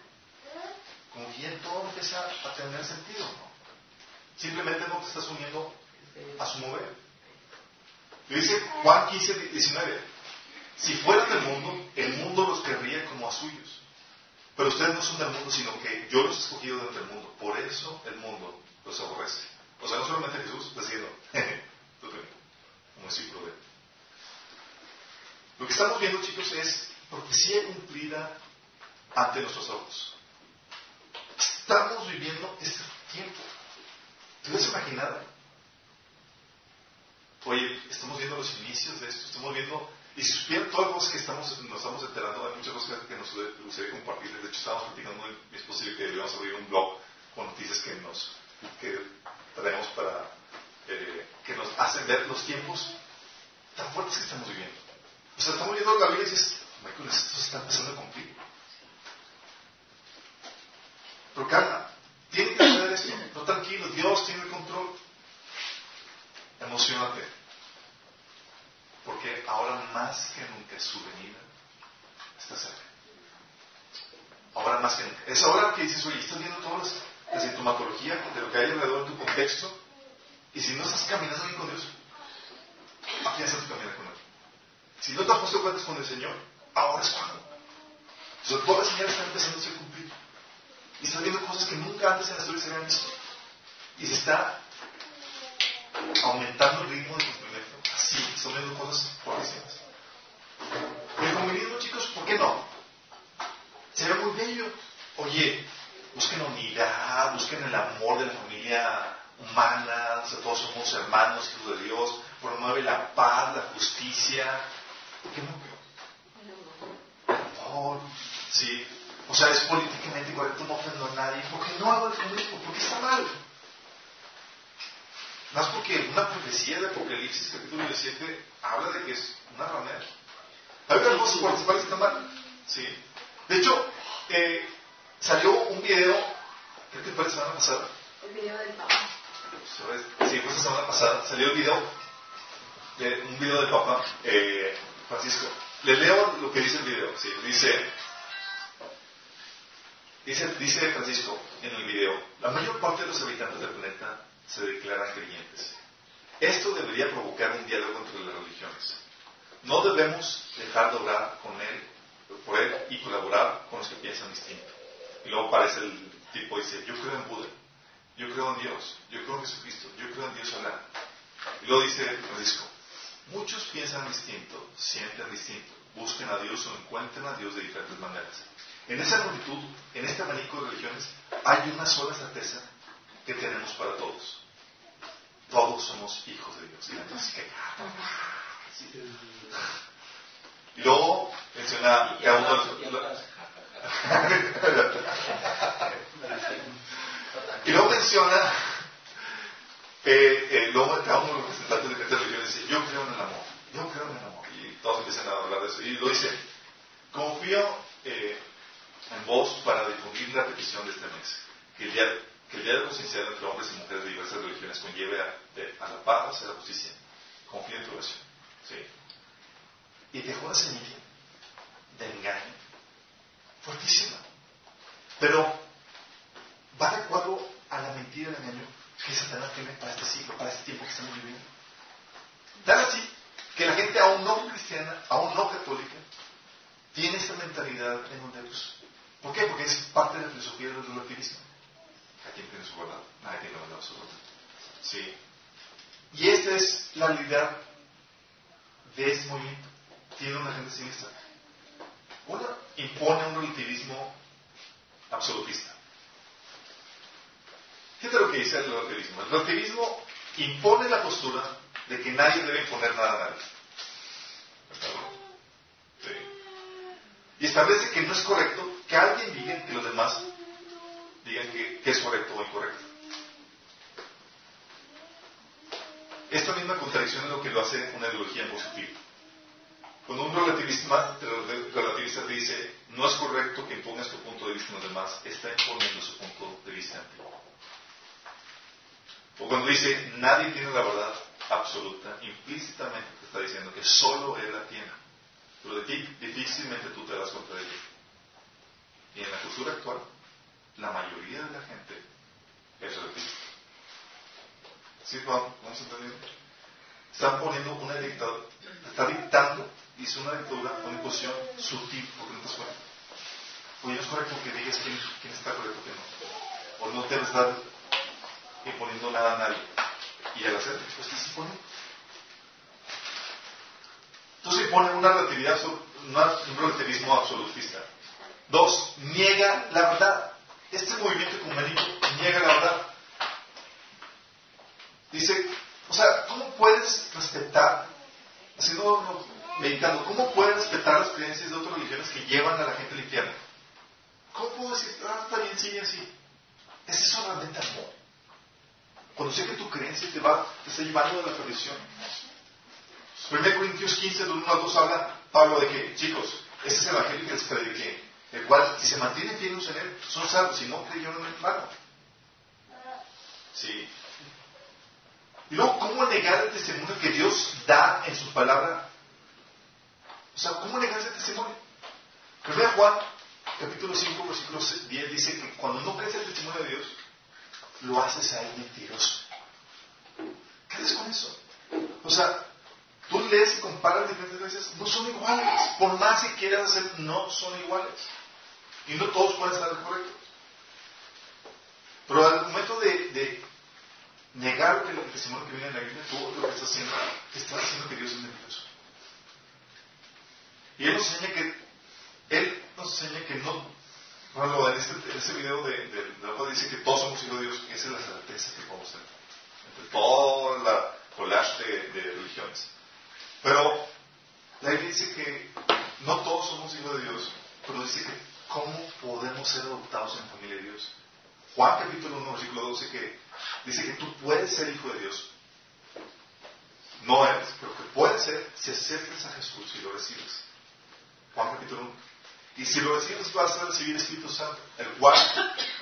Como que ya todo empieza a tener sentido, ¿no? Simplemente no te estás uniendo a su mover. Y dice Juan 15, 19, si fueran del mundo, el mundo los querría como a suyos. Pero ustedes no son del mundo, sino que yo los he escogido dentro del mundo. Por eso el mundo los aborrece. O sea, no solamente Jesús está diciendo, [laughs] tú también, como discípulo de él. Lo que estamos viendo, chicos, es profecía cumplida ante nuestros ojos. Estamos viviendo este tiempo. ¿Te hubieras imaginado? Oye, estamos viendo los inicios de esto, estamos viendo, y si supieran todas las cosas que estamos, nos estamos enterando, hay muchas cosas que nos gustaría compartir. De hecho, estábamos platicando, es posible que deberíamos abrir un blog con noticias que nos que traemos para eh, que nos hacen ver los tiempos tan fuertes que estamos viviendo. O sea, estamos viendo la Biblia y dices, Michael, esto se está empezando cumplir. Pero calma, tiene que suceder esto. No tranquilo, Dios tiene el control. Emocionate. Más que nunca su venida está cerca. Ahora más que nunca. Es ahora que dices, oye, estás viendo todas las la sintomatología de lo que hay alrededor en tu contexto. Y si no estás caminando bien con Dios, ¿a quién estás caminando con Él? Si no te has puesto cuentas con el Señor, ahora es cuando. Entonces, todas las señales están empezando a ser cumplidas. Y estás viendo cosas que nunca antes en la historia se habían visto. Y se está aumentando el ritmo de cumplimiento. Así, están viendo cosas fuertísimas. El convenido, chicos, ¿por qué no? Se ve muy bello. Oye, busquen unidad, busquen el amor de la familia humana, todos somos hermanos, hijos de Dios, promueve la paz, la justicia. ¿Por qué no? El amor, sí. O sea, es políticamente correcto, no ofendo a nadie. ¿Por qué no hago el comunismo? ¿Por qué está mal? Más porque una profecía de Apocalipsis, capítulo 17, habla de que es una ramera. Hay otras cosas por las cuales está mal. ¿sí? De hecho, eh, salió un video, creo que fue la semana pasada. El video del Papa. Sí, fue la semana pasada. Salió el video, de, un video del Papa eh, Francisco. Le leo lo que dice el video. Sí, dice, dice, dice Francisco en el video, la mayor parte de los habitantes del planeta se declaran creyentes. Esto debería provocar un diálogo entre las religiones. No debemos dejar de orar con él, por él y colaborar con los que piensan distinto. Y luego aparece el tipo y dice, yo creo en Buda, yo creo en Dios, yo creo en Jesucristo, yo creo en Dios Alá. Y luego dice Francisco, muchos piensan distinto, sienten distinto, busquen a Dios o encuentran a Dios de diferentes maneras. En esa multitud, en este abanico de religiones, hay una sola certeza que tenemos para todos. Todos somos hijos de Dios. Y entonces, ¿qué? Y luego menciona cada uno de los... y luego menciona, eh, luego cada uno de los representantes de diferentes religiones dice, yo creo en el amor, yo creo en el amor. Y todos empiezan a hablar de eso. Y lo dice, confío eh, en vos para difundir la petición de este mes. Que el, día, que entre hombres y mujeres de diversas religiones conlleve a, a la paz, a la justicia. Confío en tu oración. ¿Sí? Y dejó una semilla de engaño fuertísima. Pero va de acuerdo a la mentira del engaño que Satanás tiene para este siglo, para este tiempo que estamos viviendo. Tal así que la gente aún no cristiana, aún no católica, tiene esta mentalidad en donde, pues, ¿por qué? Porque es parte de la filosofía del relativismo. Cada quien tiene su verdad, nadie tiene la verdad absoluta. Sí. Y esta es la realidad de este movimiento. Tiene una gente siniestra. Una impone un relativismo absolutista. Fíjate lo que dice el relativismo. El relativismo impone la postura de que nadie debe imponer nada a nadie. Y establece que no es correcto que alguien diga que los demás digan que es correcto o incorrecto. Esta misma contradicción es lo que lo hace una ideología positiva. Cuando un relativista, relativista te dice, no es correcto que impongas tu punto de vista en los demás, está imponiendo su punto de vista en ti. O cuando dice, nadie tiene la verdad absoluta, implícitamente te está diciendo que solo él la tiene. Pero de ti difícilmente tú te das cuenta de ello. Y en la cultura actual, la mayoría de la gente es relativista. ¿Sí, Juan? ¿Vamos entendiendo? Están poniendo una dictadura, está dictando, dice una dictadura, una imposición sutil, porque no te das cuenta. Oye, no es correcto que digas quién, está correcto quién no. O no debes estar imponiendo nada a nadie. Y al hacer, pues ¿qué se impone? Entonces impone una relatividad, un relativismo absolutista. Dos, niega la verdad. Este movimiento ecuménico niega la verdad. Dice, o sea, ¿cómo puedes respetar, haciendo, meditando, cómo puedes respetar las creencias de otras religiones que llevan a la gente al infierno? ¿Cómo puedo decir, ah, está bien, sigue así? ¿Es eso realmente amor? Cuando sé que tu creencia te va, te está llevando a la perdición. 1 Corintios 15, 1 a 2 habla Pablo de que, chicos, este es el evangelio que les prediqué, el cual, si se mantienen fieles en él, son salvos, si no creyeron en el hermano. Sí. Y luego, ¿cómo negar el testimonio que Dios da en su palabra? O sea, ¿cómo negar ese testimonio? Primero Juan, capítulo 5, versículo 10, dice que cuando no crees el testimonio de Dios, lo haces a él mentiroso. ¿Qué haces con eso? O sea, tú lees y comparas diferentes veces, no son iguales. Por más que quieras hacer, no son iguales. Y no todos pueden estar correctos. Pero al momento de, negar el testimonio que viene en la Biblia, tú lo que estás haciendo, estás haciendo que Dios es mentiroso. Y Él nos enseña que, Él nos enseña que no, bueno, en este, en este video de, de, de dice que todos somos hijos de Dios, esa es la certeza que podemos tener. Entre toda la collage de, de religiones. Pero la Biblia dice que no todos somos hijos de Dios, pero dice que cómo podemos ser adoptados en familia de Dios. Juan capítulo 1, versículo 12, que dice que tú puedes ser hijo de Dios. No eres, pero que puedes ser si aceptas a Jesús y lo recibes. Juan capítulo 1. Y si lo recibes vas a recibir el Espíritu Santo, el cual,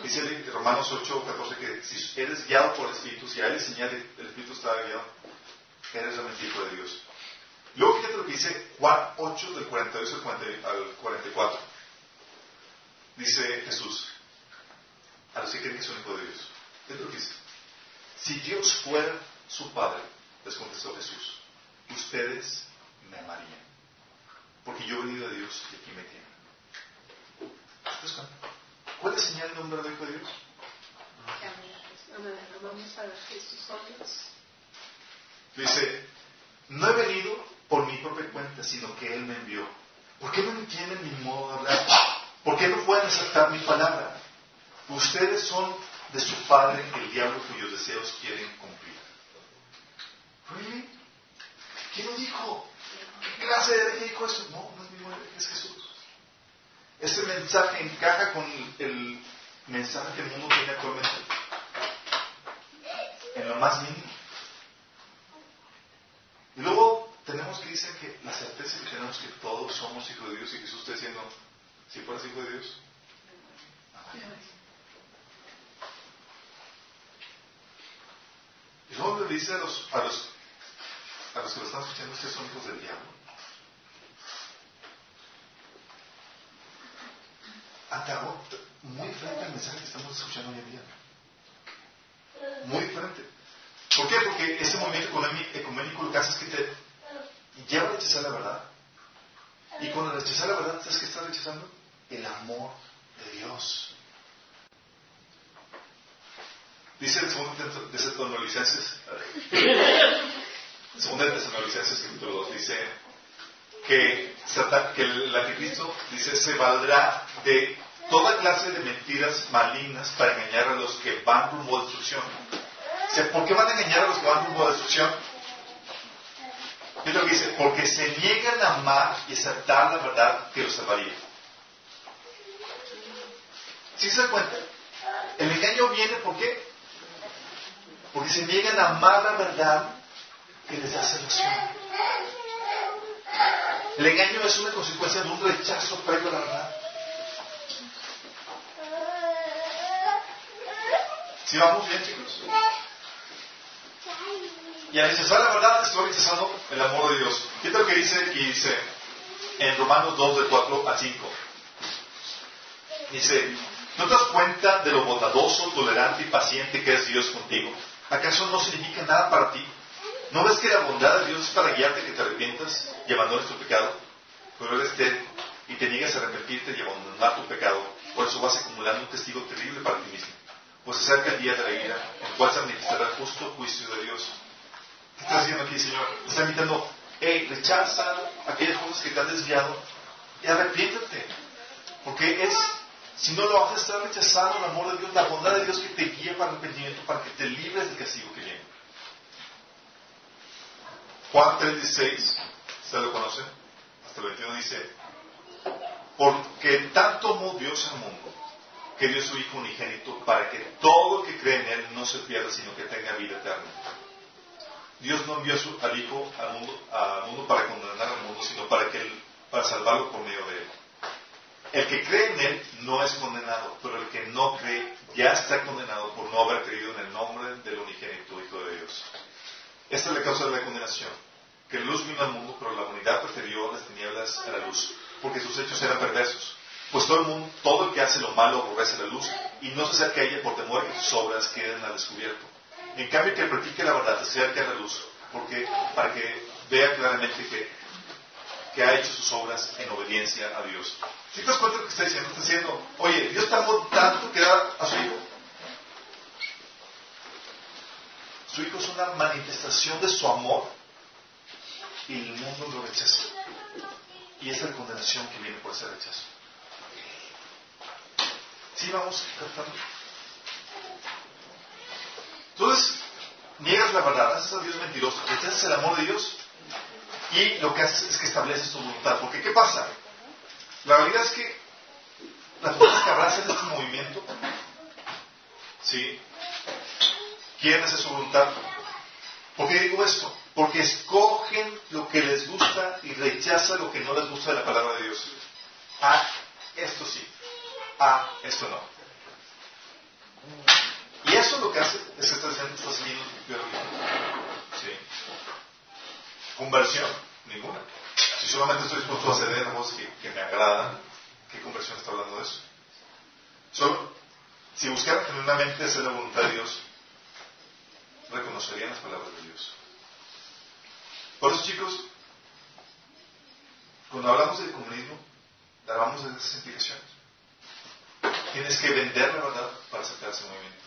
dice Romanos 8, 14, que si eres guiado por el Espíritu, si hay señal el Espíritu está guiado, eres realmente hijo de Dios. Luego fíjate lo que dice Juan 8 del 42 al 44. Dice Jesús, a los que creen que son hijos de Dios. ¿Qué es lo que dice? Si Dios fuera su Padre, les contestó Jesús, ustedes me amarían. Porque yo he venido de Dios y aquí me tienen. ¿Cuál es señal de un verdadero hijo de Dios? Dice, no he venido por mi propia cuenta, sino que Él me envió. ¿Por qué no entienden mi modo de hablar? ¿Por qué no pueden aceptar mi palabra? Ustedes son de su padre el diablo cuyos deseos quieren cumplir. ¿Quién lo dijo? ¿Qué clase de hereje dijo eso? No, no es mi hereje, es Jesús. Este mensaje encaja con el mensaje que el mundo tiene actualmente. En lo más mínimo. Y luego tenemos que decir que la certeza que tenemos que todos somos hijos de Dios y Jesús está diciendo, si fueras hijo de Dios, Y luego le dice a los, a los, a los que lo están escuchando, ustedes son hijos del diablo. Acabó muy frente al mensaje que estamos escuchando hoy en día. Muy frente. ¿Por qué? Porque ese movimiento ecuménico lo que hace es que te lleva a rechazar la verdad. Y cuando rechazas la verdad, ¿sabes qué estás rechazando? El amor de Dios. Dice el segundo segundo de Tesalonicenses capítulo 2, dice que, el anticristo, dice, se valdrá de toda clase de mentiras malignas para engañar a los que van rumbo a destrucción. ¿Por qué van a engañar a los que van rumbo a destrucción? Es lo que dice, porque se niegan a amar y aceptar la verdad que los salvaría. ¿Sí se dan cuenta? El engaño viene, ¿por qué? Porque se niegan a amar la verdad que les da salvación. El engaño es una consecuencia de un rechazo previo a la verdad. ¿Sí vamos bien, chicos? Y al rechazar la verdad, estoy rechazando el amor de Dios. ¿Qué es lo que dice aquí? Dice en Romanos 2, de 4 a 5. Dice, ¿no te das cuenta de lo bondadoso, tolerante y paciente que es Dios contigo? ¿Acaso no significa nada para ti? ¿No ves que la bondad de Dios es para guiarte que te arrepientas y abandones tu pecado? Pero eres te y te niegas a arrepentirte y abandonar tu pecado. Por eso vas acumulando un testigo terrible para ti mismo. Pues se acerca el día de la ira, el cual se manifestará el justo juicio de Dios. ¿Qué estás haciendo aquí, Señor? Te está invitando, hey, rechaza aquellas cosas que te han desviado y arrepiéntate. Porque es si no lo haces, estás rechazando el amor de Dios, la bondad de Dios que te guía para el arrepentimiento, para que te libres del castigo que viene. Juan 3:16, ¿usted lo conoce? Hasta el 21 dice, porque tanto amó Dios al mundo, que dio su Hijo unigénito, para que todo que cree en Él no se pierda, sino que tenga vida eterna. Dios no envió al Hijo al mundo, al mundo para condenar al mundo, sino para, que para salvarlo por medio de Él. El que cree en Él no es condenado, pero el que no cree ya está condenado por no haber creído en el nombre del unigénito Hijo de Dios. Esta es la causa de la condenación, que luz vino al mundo, pero la humanidad prefirió las tinieblas a la luz, porque sus hechos eran perversos. Pues todo el mundo, todo el que hace lo malo aborrece la luz y no se acerca a ella por temor que sus obras queden al descubierto. En cambio, que practique la verdad se acerca a la luz porque, para que vea claramente que ha hecho sus obras en obediencia a Dios. ¿Sí te das cuenta lo que está diciendo? Está diciendo, oye, Dios te amó tanto que da a su hijo. Su hijo es una manifestación de su amor y el mundo lo rechaza. Y esa es la condenación que viene por ese rechazo. ¿Sí vamos captando? Entonces, niegas la verdad, haces a Dios mentiroso, rechazas el amor de Dios y lo que haces es que estableces tu voluntad. Porque, ¿qué pasa? La realidad es que las personas que abrazan este movimiento, ¿sí? Quieren hacer su voluntad. ¿Por qué digo esto? Porque escogen lo que les gusta y rechazan lo que no les gusta de la palabra de Dios. Ah, esto sí. Ah, esto no. Y eso lo que hace es que está diciendo, está siguiendo ¿Sí? Conversión, ninguna. Si solamente estoy dispuesto a hacer cosas que, que me agradan, ¿qué conversión está hablando de eso? Solo, si buscaran genuinamente hacer la voluntad de Dios, reconocerían las palabras de Dios. Por eso, chicos, cuando hablamos del comunismo, hablamos de esas implicaciones. Tienes que vender la verdad para aceptar ese movimiento.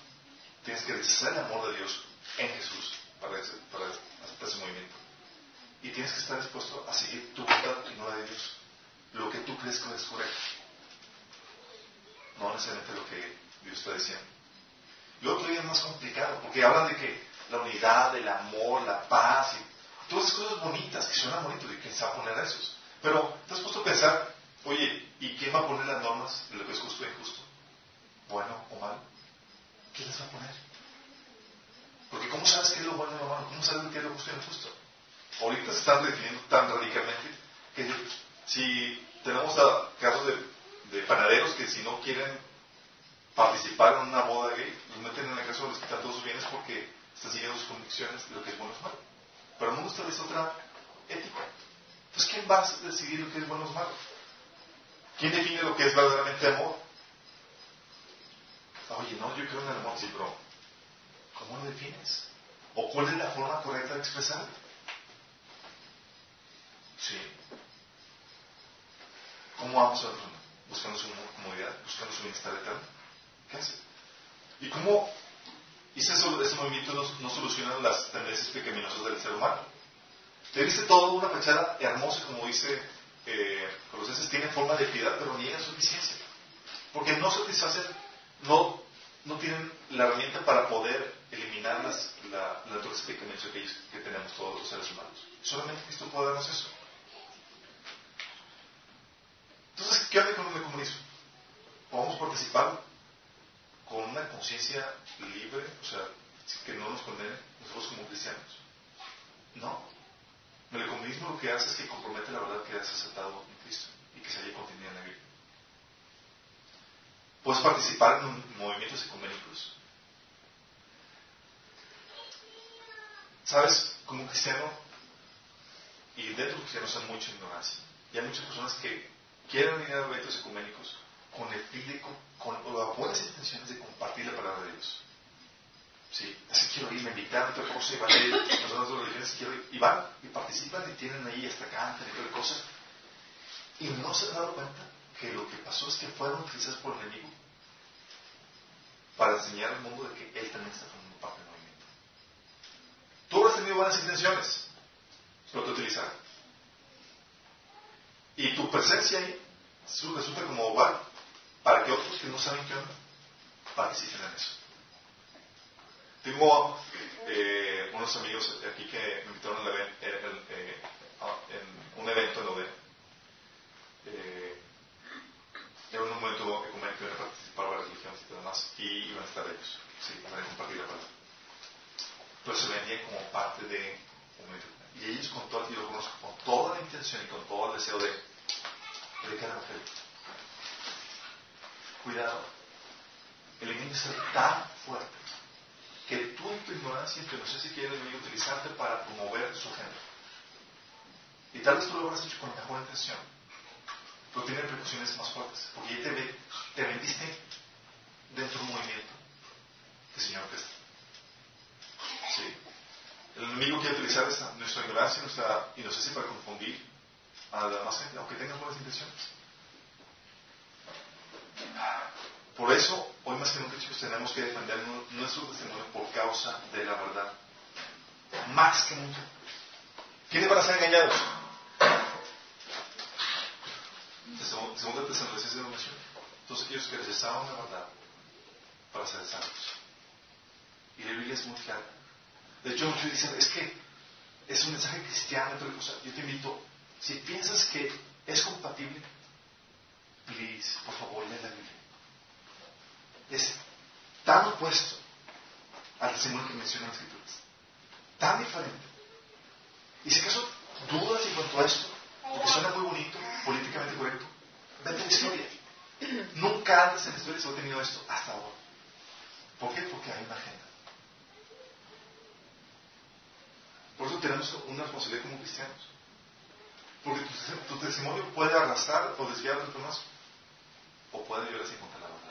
Tienes que rechazar el amor de Dios en Jesús para, aceptar ese movimiento. Y tienes que estar dispuesto a seguir tu voluntad y no la de Dios. Lo que tú crees que es correcto. No necesariamente lo que Dios está diciendo. Lo otro es más complicado, porque hablan de que la unidad, el amor, la paz, y todas esas cosas bonitas, que suenan bonitos, y quién a poner a esos. Pero te has puesto a pensar, oye, ¿y quién va a poner las normas de lo que es justo e injusto? ¿Bueno o malo? ¿Quién las va a poner? Porque ¿cómo sabes qué es lo bueno y lo malo? ¿Cómo sabes qué es lo justo y injusto? Ahorita se están definiendo tan radicalmente que si tenemos casos de, de panaderos que si no quieren participar en una boda gay, los meten en la casa les quitan todos sus bienes porque están siguiendo sus convicciones de lo que es bueno o malo. Pero el mundo establece otra ética. Entonces, ¿quién va a decidir lo que es bueno o malo? ¿Quién define lo que es verdaderamente amor? Oye, no, yo creo en el amor, sí, pero ¿cómo lo defines? ¿O cuál es la forma correcta de expresarlo? Sí. ¿Cómo vamos a buscando su comodidad, buscando su bienestar eterno? ¿Qué hace? ¿Y cómo ese, movimiento no, soluciona las tendencias pecaminosas del ser humano. Te dice todo una fachada hermosa, como dice eh, tiene forma de piedad, pero niega suficiencia. Porque no satisfacen, no, no tienen la herramienta para poder eliminar las, la, la naturaleza pecaminosa que, que tenemos todos los seres humanos. Solamente Cristo puede darnos eso. Entonces, ¿qué hace con el comunismo? ¿Podemos participar? con una conciencia libre, o sea, que no nos condene nosotros como cristianos. No. El comunismo lo que hace es que compromete la verdad que has aceptado en Cristo y que se haya contenido en la Biblia. Puedes participar en movimientos ecuménicos. ¿Sabes? Como cristiano, y dentro de cristianos hay mucha ignorancia. Y hay muchas personas que quieren ir a eventos ecuménicos con el fin de, con, buenas intenciones de compartir la palabra de Dios. Sí, así quiero ir, me invitan, otra cosa, y van a ir, [laughs] las otras religiones, quiero ir, y van, y participan, y tienen ahí hasta cantan y toda cosa. Y no se han dado cuenta que lo que pasó es que fueron utilizados por el enemigo para enseñar al mundo de que él también está formando parte del movimiento. Tú has tenido buenas intenciones, pero te utilizaron. Y tu presencia ahí resulta como igual para que otros que no saben qué onda participen en eso. Tengo eh, unos amigos aquí que me invitaron a eh, en un evento en ODE. Eh, era un momento ecuménico de participar varias religiones y demás, y iban a estar ellos, sí, van a compartir la palabra. Pero se como parte de un momento. Y ellos con todo, y lo conozco, con toda la intención y con todo el deseo de predicar el Evangelio Cuidado. El enemigo es tan fuerte que tú en tu ignorancia, que no sé si quiere el enemigo utilizarte para promover su agenda. Y tal vez tú lo habrás hecho con la mejor intención. pero tiene repercusiones más fuertes, porque ya te, ve- te vendiste dentro de un movimiento que el Señor te está. Sí. El enemigo quiere utilizar nuestra ignorancia, nuestra inocencia para confundir a la demás gente, aunque tengan buenas intenciones. Por eso, hoy más que nunca, chicos, tenemos que defender nu- nuestro testimonio por causa de la verdad. Más que nunca. ¿Quiénes van a ser engañados? Segunda Tesalonicenses de mención. Todos aquellos que rechazaron la verdad para ser salvos. Y la Biblia es muy clara. De hecho, muchos dicen, es que es un mensaje cristiano. Yo te invito, si piensas que es compatible, please, por favor, lee la Biblia. Es tan opuesto al testimonio que mencionan las escrituras. Tan diferente. Y si acaso dudas en cuanto a esto, porque suena muy bonito, políticamente correcto, vete la historia. Nunca antes en la historia se ha tenido esto hasta ahora. ¿Por qué? Porque hay una agenda. Por eso tenemos una responsabilidad como cristianos. Porque tu, testimonio puede arrastrar o desviar a los demás, o puede ayudar a encontrar la verdad.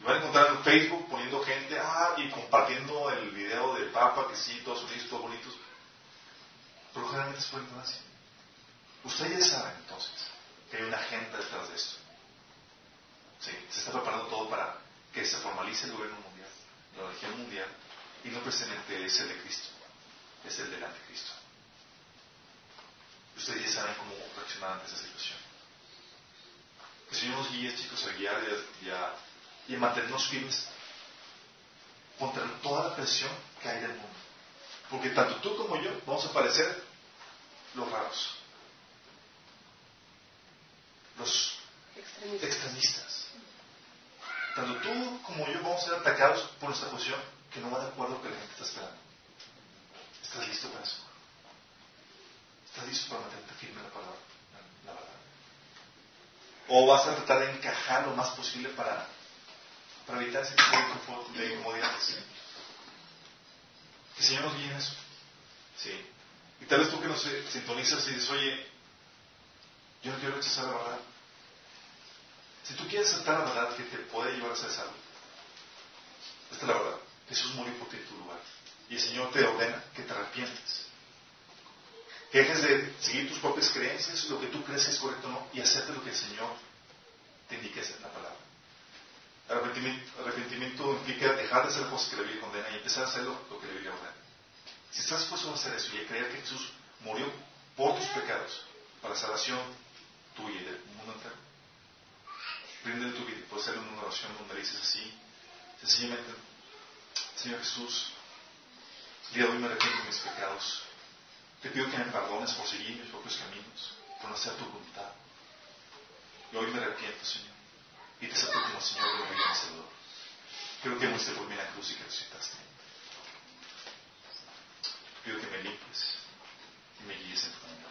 Y van a encontrar en Facebook poniendo gente, ah, y compartiendo el video del Papa, que sí, todos unidos, todos bonitos. Pero generalmente es por ignorancia. Ustedes saben entonces que hay una agenda detrás de esto. Sí, se está preparando todo para que se formalice el gobierno mundial, la religión mundial, y no precisamente es el de Cristo, es el del anticristo. Ustedes ya saben cómo reaccionar ante esa situación. Que Señor nos guíe, chicos, a guiar y a, y a, y a mantenernos firmes contra toda la presión que hay del mundo. Porque tanto tú como yo vamos a parecer los raros, los Extremistas. extremistas. Tanto tú como yo vamos a ser atacados por nuestra posición que no va de acuerdo con lo que la gente está esperando. ¿Estás listo para eso? ¿Estás listo para mantenerte firme la palabra? La verdad. ¿O vas a tratar de encajar lo más posible para, para evitar ese tipo de incomodidades? El Señor nos guíe en eso. Sí. Y tal vez tú que nos eh, sintonizas y dices, oye, yo no quiero rechazar la verdad. Si tú quieres aceptar la verdad que te puede llevar a ser salvo, esta es la verdad. Jesús murió por ti en tu lugar. Y el Señor te ordena que te arrepientes. Que dejes de seguir tus propias creencias, lo que tú crees que es correcto o no, y aceptes lo que el Señor te indique en la palabra. Arrepentimiento, implica dejar de hacer cosas que la Biblia condena y empezar a hacer lo, lo que la Biblia ordena. Si estás dispuesto a hacer eso y a creer que Jesús murió por tus pecados, para la salvación tuya y del mundo entero, rinde tu vida. Puedes hacer una oración donde dices así, sencillamente, Señor Jesús, el día de hoy me arrepiento de mis pecados. Te pido que me perdones por seguir mis propios caminos, por no hacer tu voluntad. Y hoy me arrepiento, Señor, y te acepto como Señor de mi vida Salvador. Creo que muiste por mí la cruz y que resucitaste. Pido que me limpies y me guíes en tu camino.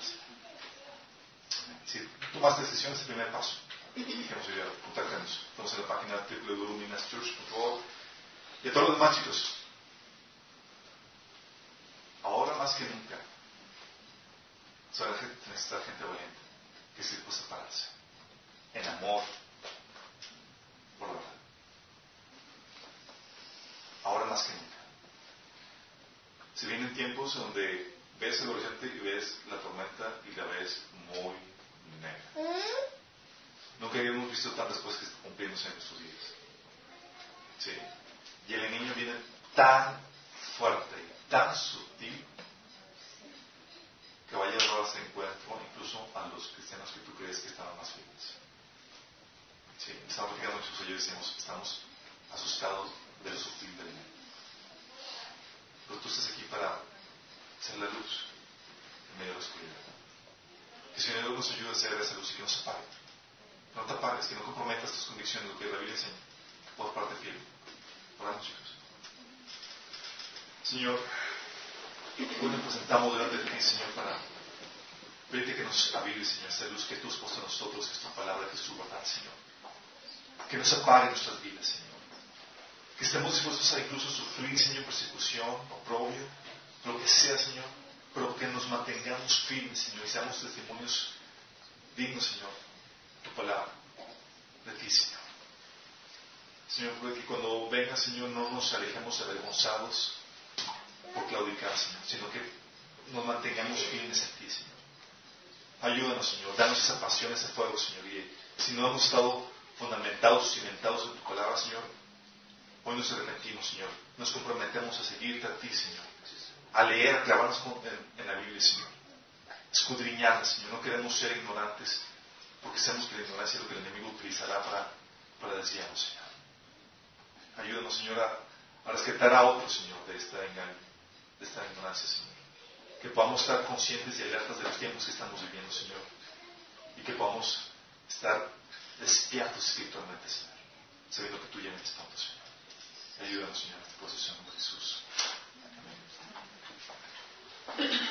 Si tomaste decisión, es el primer paso. Queremos ayudar, contáctanos. Estamos en la página www.luminaschurch.org. Y a todos los demás chicos, ahora más que nunca, se va a necesitar gente valiente que esté dispuesta a pararse en amor por la verdad. Ahora más que nunca. Se vienen tiempos donde ves el horizonte y ves la tormenta y la ves muy negra. Nunca habíamos visto tantas cosas que están cumpliéndose en nuestros días. Sí. Y el enemigo viene tan fuerte y tan sutil que va a llevar encuentro incluso a los cristianos que tú crees que estaban más firmes. Sí, estamos platicando muchos ayer y decimos, estamos asustados de lo sutil del enemigo. Pero tú estás aquí para ser la luz en medio de la oscuridad. Que el Señor nos ayude a ser esa luz y que no se apague. No te apagues, que no comprometas tus convicciones, lo que la Biblia enseña. Por parte fiel. Señor, hoy nos presentamos delante de ti, Señor, para pedirte que nos avive, Señor, esa luz que tú has puesto en nosotros, que es tu palabra, que es tu verdad, Señor. Que no se apague nuestras vidas, Señor. Que estemos dispuestos a incluso sufrir, Señor, persecución, oprobio, lo que sea, Señor, pero que nos mantengamos firmes, Señor, y seamos testimonios digno, Señor, tu palabra de ti, Señor. Señor, que cuando venga, Señor, no nos alejemos avergonzados por claudicar, Señor, sino que nos mantengamos firmes en ti, Señor. Ayúdanos, Señor, danos esa pasión, ese fuego, Señor. Y si no hemos estado fundamentados, cimentados en tu palabra, Señor, hoy nos arrepentimos, Señor. Nos comprometemos a seguirte a ti, Señor. A leer, a clavarnos en, la Biblia, Señor. Escudriñarla, Señor. No queremos ser ignorantes, porque sabemos que la ignorancia es lo que el enemigo utilizará para, para desviarnos, Señor. Ayúdanos, Señor, a, rescatar a otros, Señor, de esta engaño, de esta ignorancia, Señor. Que podamos estar conscientes y alertas de los tiempos que estamos viviendo, Señor. Y que podamos estar despiertos espiritualmente, Señor. Sabiendo que tú ya vienes pronto, Señor. Ayúdanos, Señor, en tu posición, Jesús. Amén.